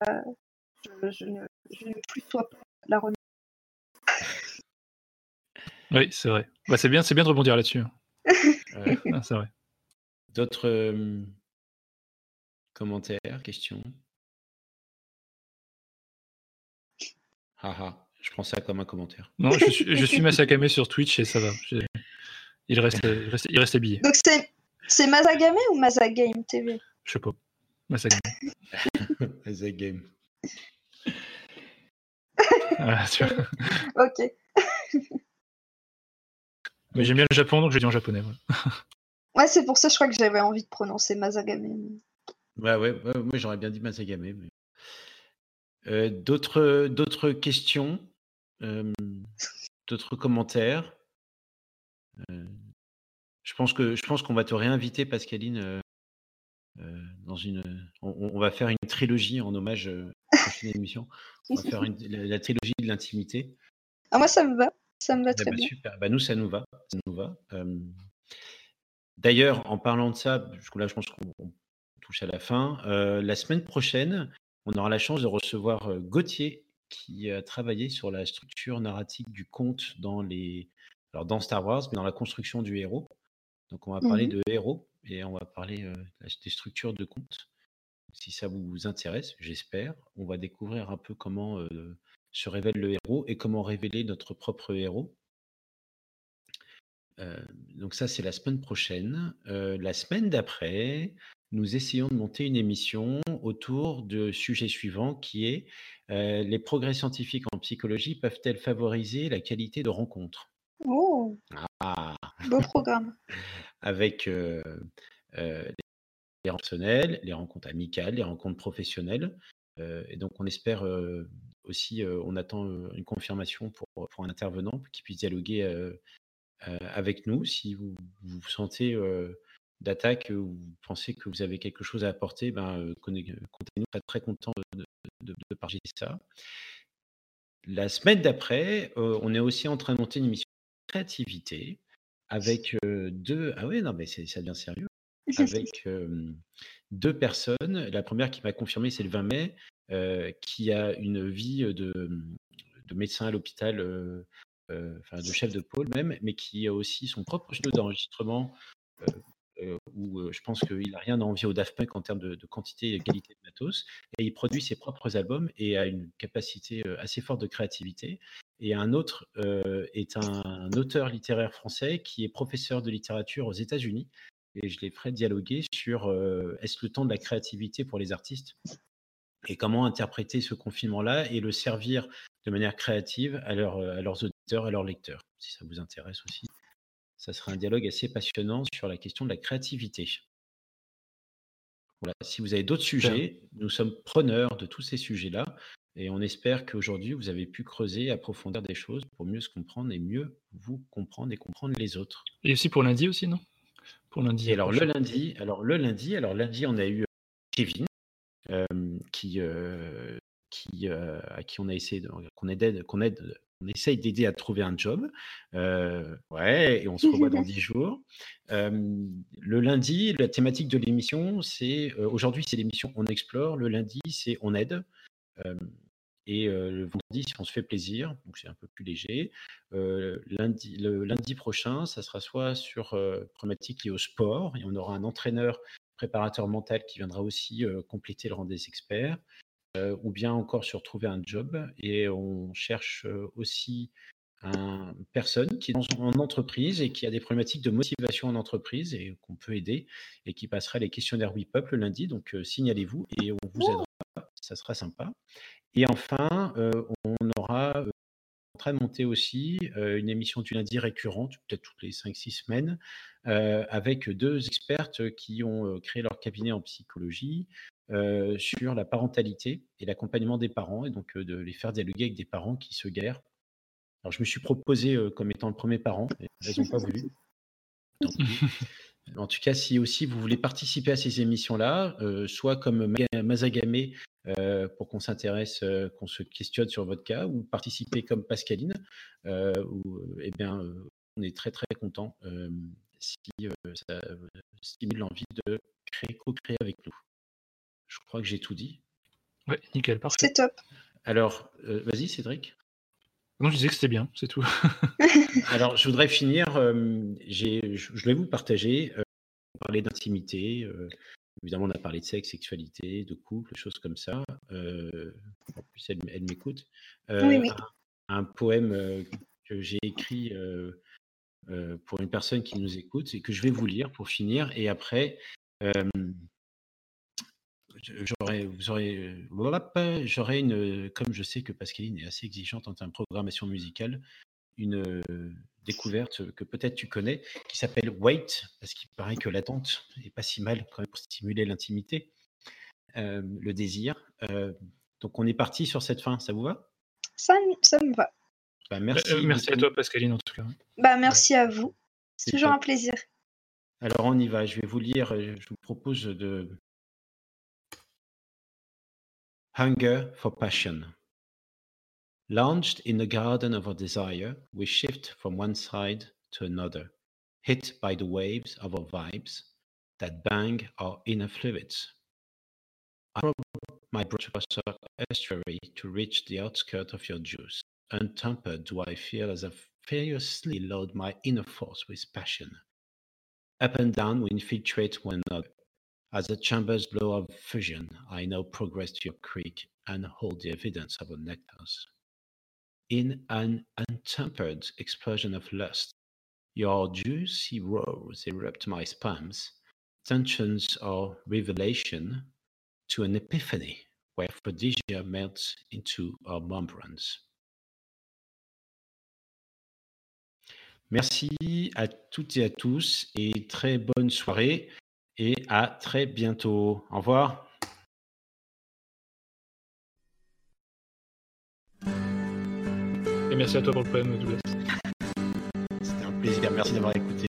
euh, je, ne, je, ne, plus sois pas la remise. Oui, c'est vrai. Bah, c'est bien, c'est bien de rebondir là-dessus. Hein. Ah, c'est vrai. D'autres euh, commentaires, questions? Haha, je prends ça comme un commentaire. Non, je suis, je suis Masakame sur Twitch et ça va. Il reste, il reste, il reste habillé. Donc c'est, c'est Mazagame ou Mazagame TV Je sais pas. Mazagame. Mazagame. ah, tu vois. ok. Mais j'aime bien le Japon, donc je dis en japonais. Ouais, c'est pour ça je crois que j'avais envie de prononcer Mazagame. Ouais, ouais, moi j'aurais bien dit Mazagame. Mais... Euh, d'autres, d'autres questions? Euh, D'autres commentaires? Euh, je pense que je pense qu'on va te réinviter, Pascaline, euh, euh, dans une. On, va faire une trilogie en hommage à la émission. On va faire la, trilogie de l'intimité. Ah moi ça me va, ça me va eh très ben, bien. Super. Bah, nous ça nous va, ça nous va. D'ailleurs, en parlant de ça, là je pense qu'on touche à la fin. la semaine prochaine, on aura la chance de recevoir Gauthier qui a travaillé sur la structure narrative du conte dans les alors dans Star Wars, mais dans la construction du héros. Donc on va parler mmh de héros et on va parler des structures de contes. Si ça vous intéresse, j'espère, on va découvrir un peu comment se révèle le héros et comment révéler notre propre héros. donc ça, c'est la semaine prochaine. la semaine d'après, nous essayons de monter une émission autour du sujet suivant qui est les progrès scientifiques en psychologie peuvent-elles favoriser la qualité de rencontre Oh, Ah beau programme. Avec les rencontres personnelles, les rencontres amicales, les rencontres professionnelles. Et donc, on espère aussi, on attend une confirmation pour, pour un intervenant qui puisse dialoguer avec nous. Si vous vous sentez d'attaque ou vous pensez que vous avez quelque chose à apporter, ben, contactez-nous. On sera très content de, de, de partager ça. La semaine d'après, on est aussi en train de monter une émission créativité avec deux. Ah oui, non, mais ça devient sérieux. Avec deux personnes. La première qui m'a confirmé, c'est le 20 mai, qui a une vie de, de médecin à l'hôpital, enfin de chef de pôle même, mais qui a aussi son propre studio d'enregistrement où je pense qu'il n'a rien à envier au Daft Punk en termes de, quantité et de qualité de matos. Et il produit ses propres albums et a une capacité assez forte de créativité. Et un autre est un, auteur littéraire français qui est professeur de littérature aux États-Unis. Et je les ferai dialoguer sur est-ce le temps de la créativité pour les artistes et comment interpréter ce confinement-là et le servir de manière créative à, à leurs auditeurs, à leurs lecteurs, si ça vous intéresse aussi ça sera un dialogue assez passionnant sur la question de la créativité. Voilà. Si vous avez d'autres sujets, nous sommes preneurs de tous ces sujets-là et on espère qu'aujourd'hui vous avez pu creuser et approfondir des choses pour mieux se comprendre et mieux vous comprendre et comprendre les autres. Et aussi pour lundi aussi, non? Pour lundi. alors le lundi, alors le lundi, alors lundi on a eu Kevin euh, qui euh, qui euh, à qui on a essayé qu'on aide qu'on aide on essaye d'aider à trouver un job. Euh, ouais, et on se revoit dans dix jours. le lundi, la thématique de l'émission, c'est euh, aujourd'hui, c'est l'émission On explore. Le lundi, c'est On aide. Et le vendredi, si on se fait plaisir, donc c'est un peu plus léger. lundi, le lundi prochain, ça sera soit sur problématique liée au sport, et on aura un entraîneur préparateur mental qui viendra aussi compléter le rang des experts. Euh, ou bien encore sur trouver un job. Et on cherche aussi une personne qui est en entreprise et qui a des problématiques de motivation en entreprise et qu'on peut aider et qui passera les questionnaires WePup le lundi. Donc signalez-vous et on vous aidera. Ça sera sympa. Et enfin, on aura en train de monter aussi une émission du lundi récurrente, peut-être toutes les 5-6 semaines, avec deux expertes qui ont créé leur cabinet en psychologie, euh, sur la parentalité et l'accompagnement des parents, et donc de les faire dialoguer avec des parents qui se guerrent. Alors, je me suis proposé comme étant le premier parent, et elles n'ont pas voulu. En tout cas, si aussi vous voulez participer à ces émissions-là, soit comme Mazagame pour qu'on s'intéresse, qu'on se questionne sur votre cas, ou participer comme Pascaline, où, eh bien, on est très très content si ça stimule l'envie de créer, co-créer avec nous. Je crois que j'ai tout dit. Oui, nickel, parfait. C'est top. Alors, euh, vas-y, Cédric. Non, je disais que c'était bien, c'est tout. Alors, je voudrais finir. Euh, je vais vous partager. Euh, parler d'intimité. évidemment, on a parlé de sexe, sexualité, de couple, choses comme ça. en plus, elle, m'écoute. oui, oui. Un, poème que j'ai écrit pour une personne qui nous écoute et que je vais vous lire pour finir. Et après, j'aurais, vous aurez, j'aurais une, comme je sais que Pascaline est assez exigeante en termes de programmation musicale, une découverte que peut-être tu connais, qui s'appelle Wait, parce qu'il paraît que l'attente est pas si mal quand même pour stimuler l'intimité, le désir. donc on est parti sur cette fin, ça vous va? Ça, ça me va. Bah, merci. merci à toi Pascaline en tout cas. Bah, merci à vous. C'est toujours un plaisir. Alors on y va, je vais vous lire, je vous propose de, Hunger for passion. Launched in the garden of our desire, we shift from one side to another, hit by the waves of our vibes that bang our inner fluids. I probe my brush estuary to reach the outskirt of your juice. Untempered do I feel as I furiously load my inner force with passion. Up and down we infiltrate one another, as the chambers blow of fusion, I now progress to your creek and hold the evidence of our nectars. In an untempered explosion of lust, your juicy roars erupt my spams, tensions or revelation to an epiphany where Phrodisia melts into our membranes. Merci à toutes et à tous et très bonne soirée. Et à très bientôt. Au revoir. Et merci à toi pour le poème, Douglas. C'était un plaisir. Merci d'avoir écouté.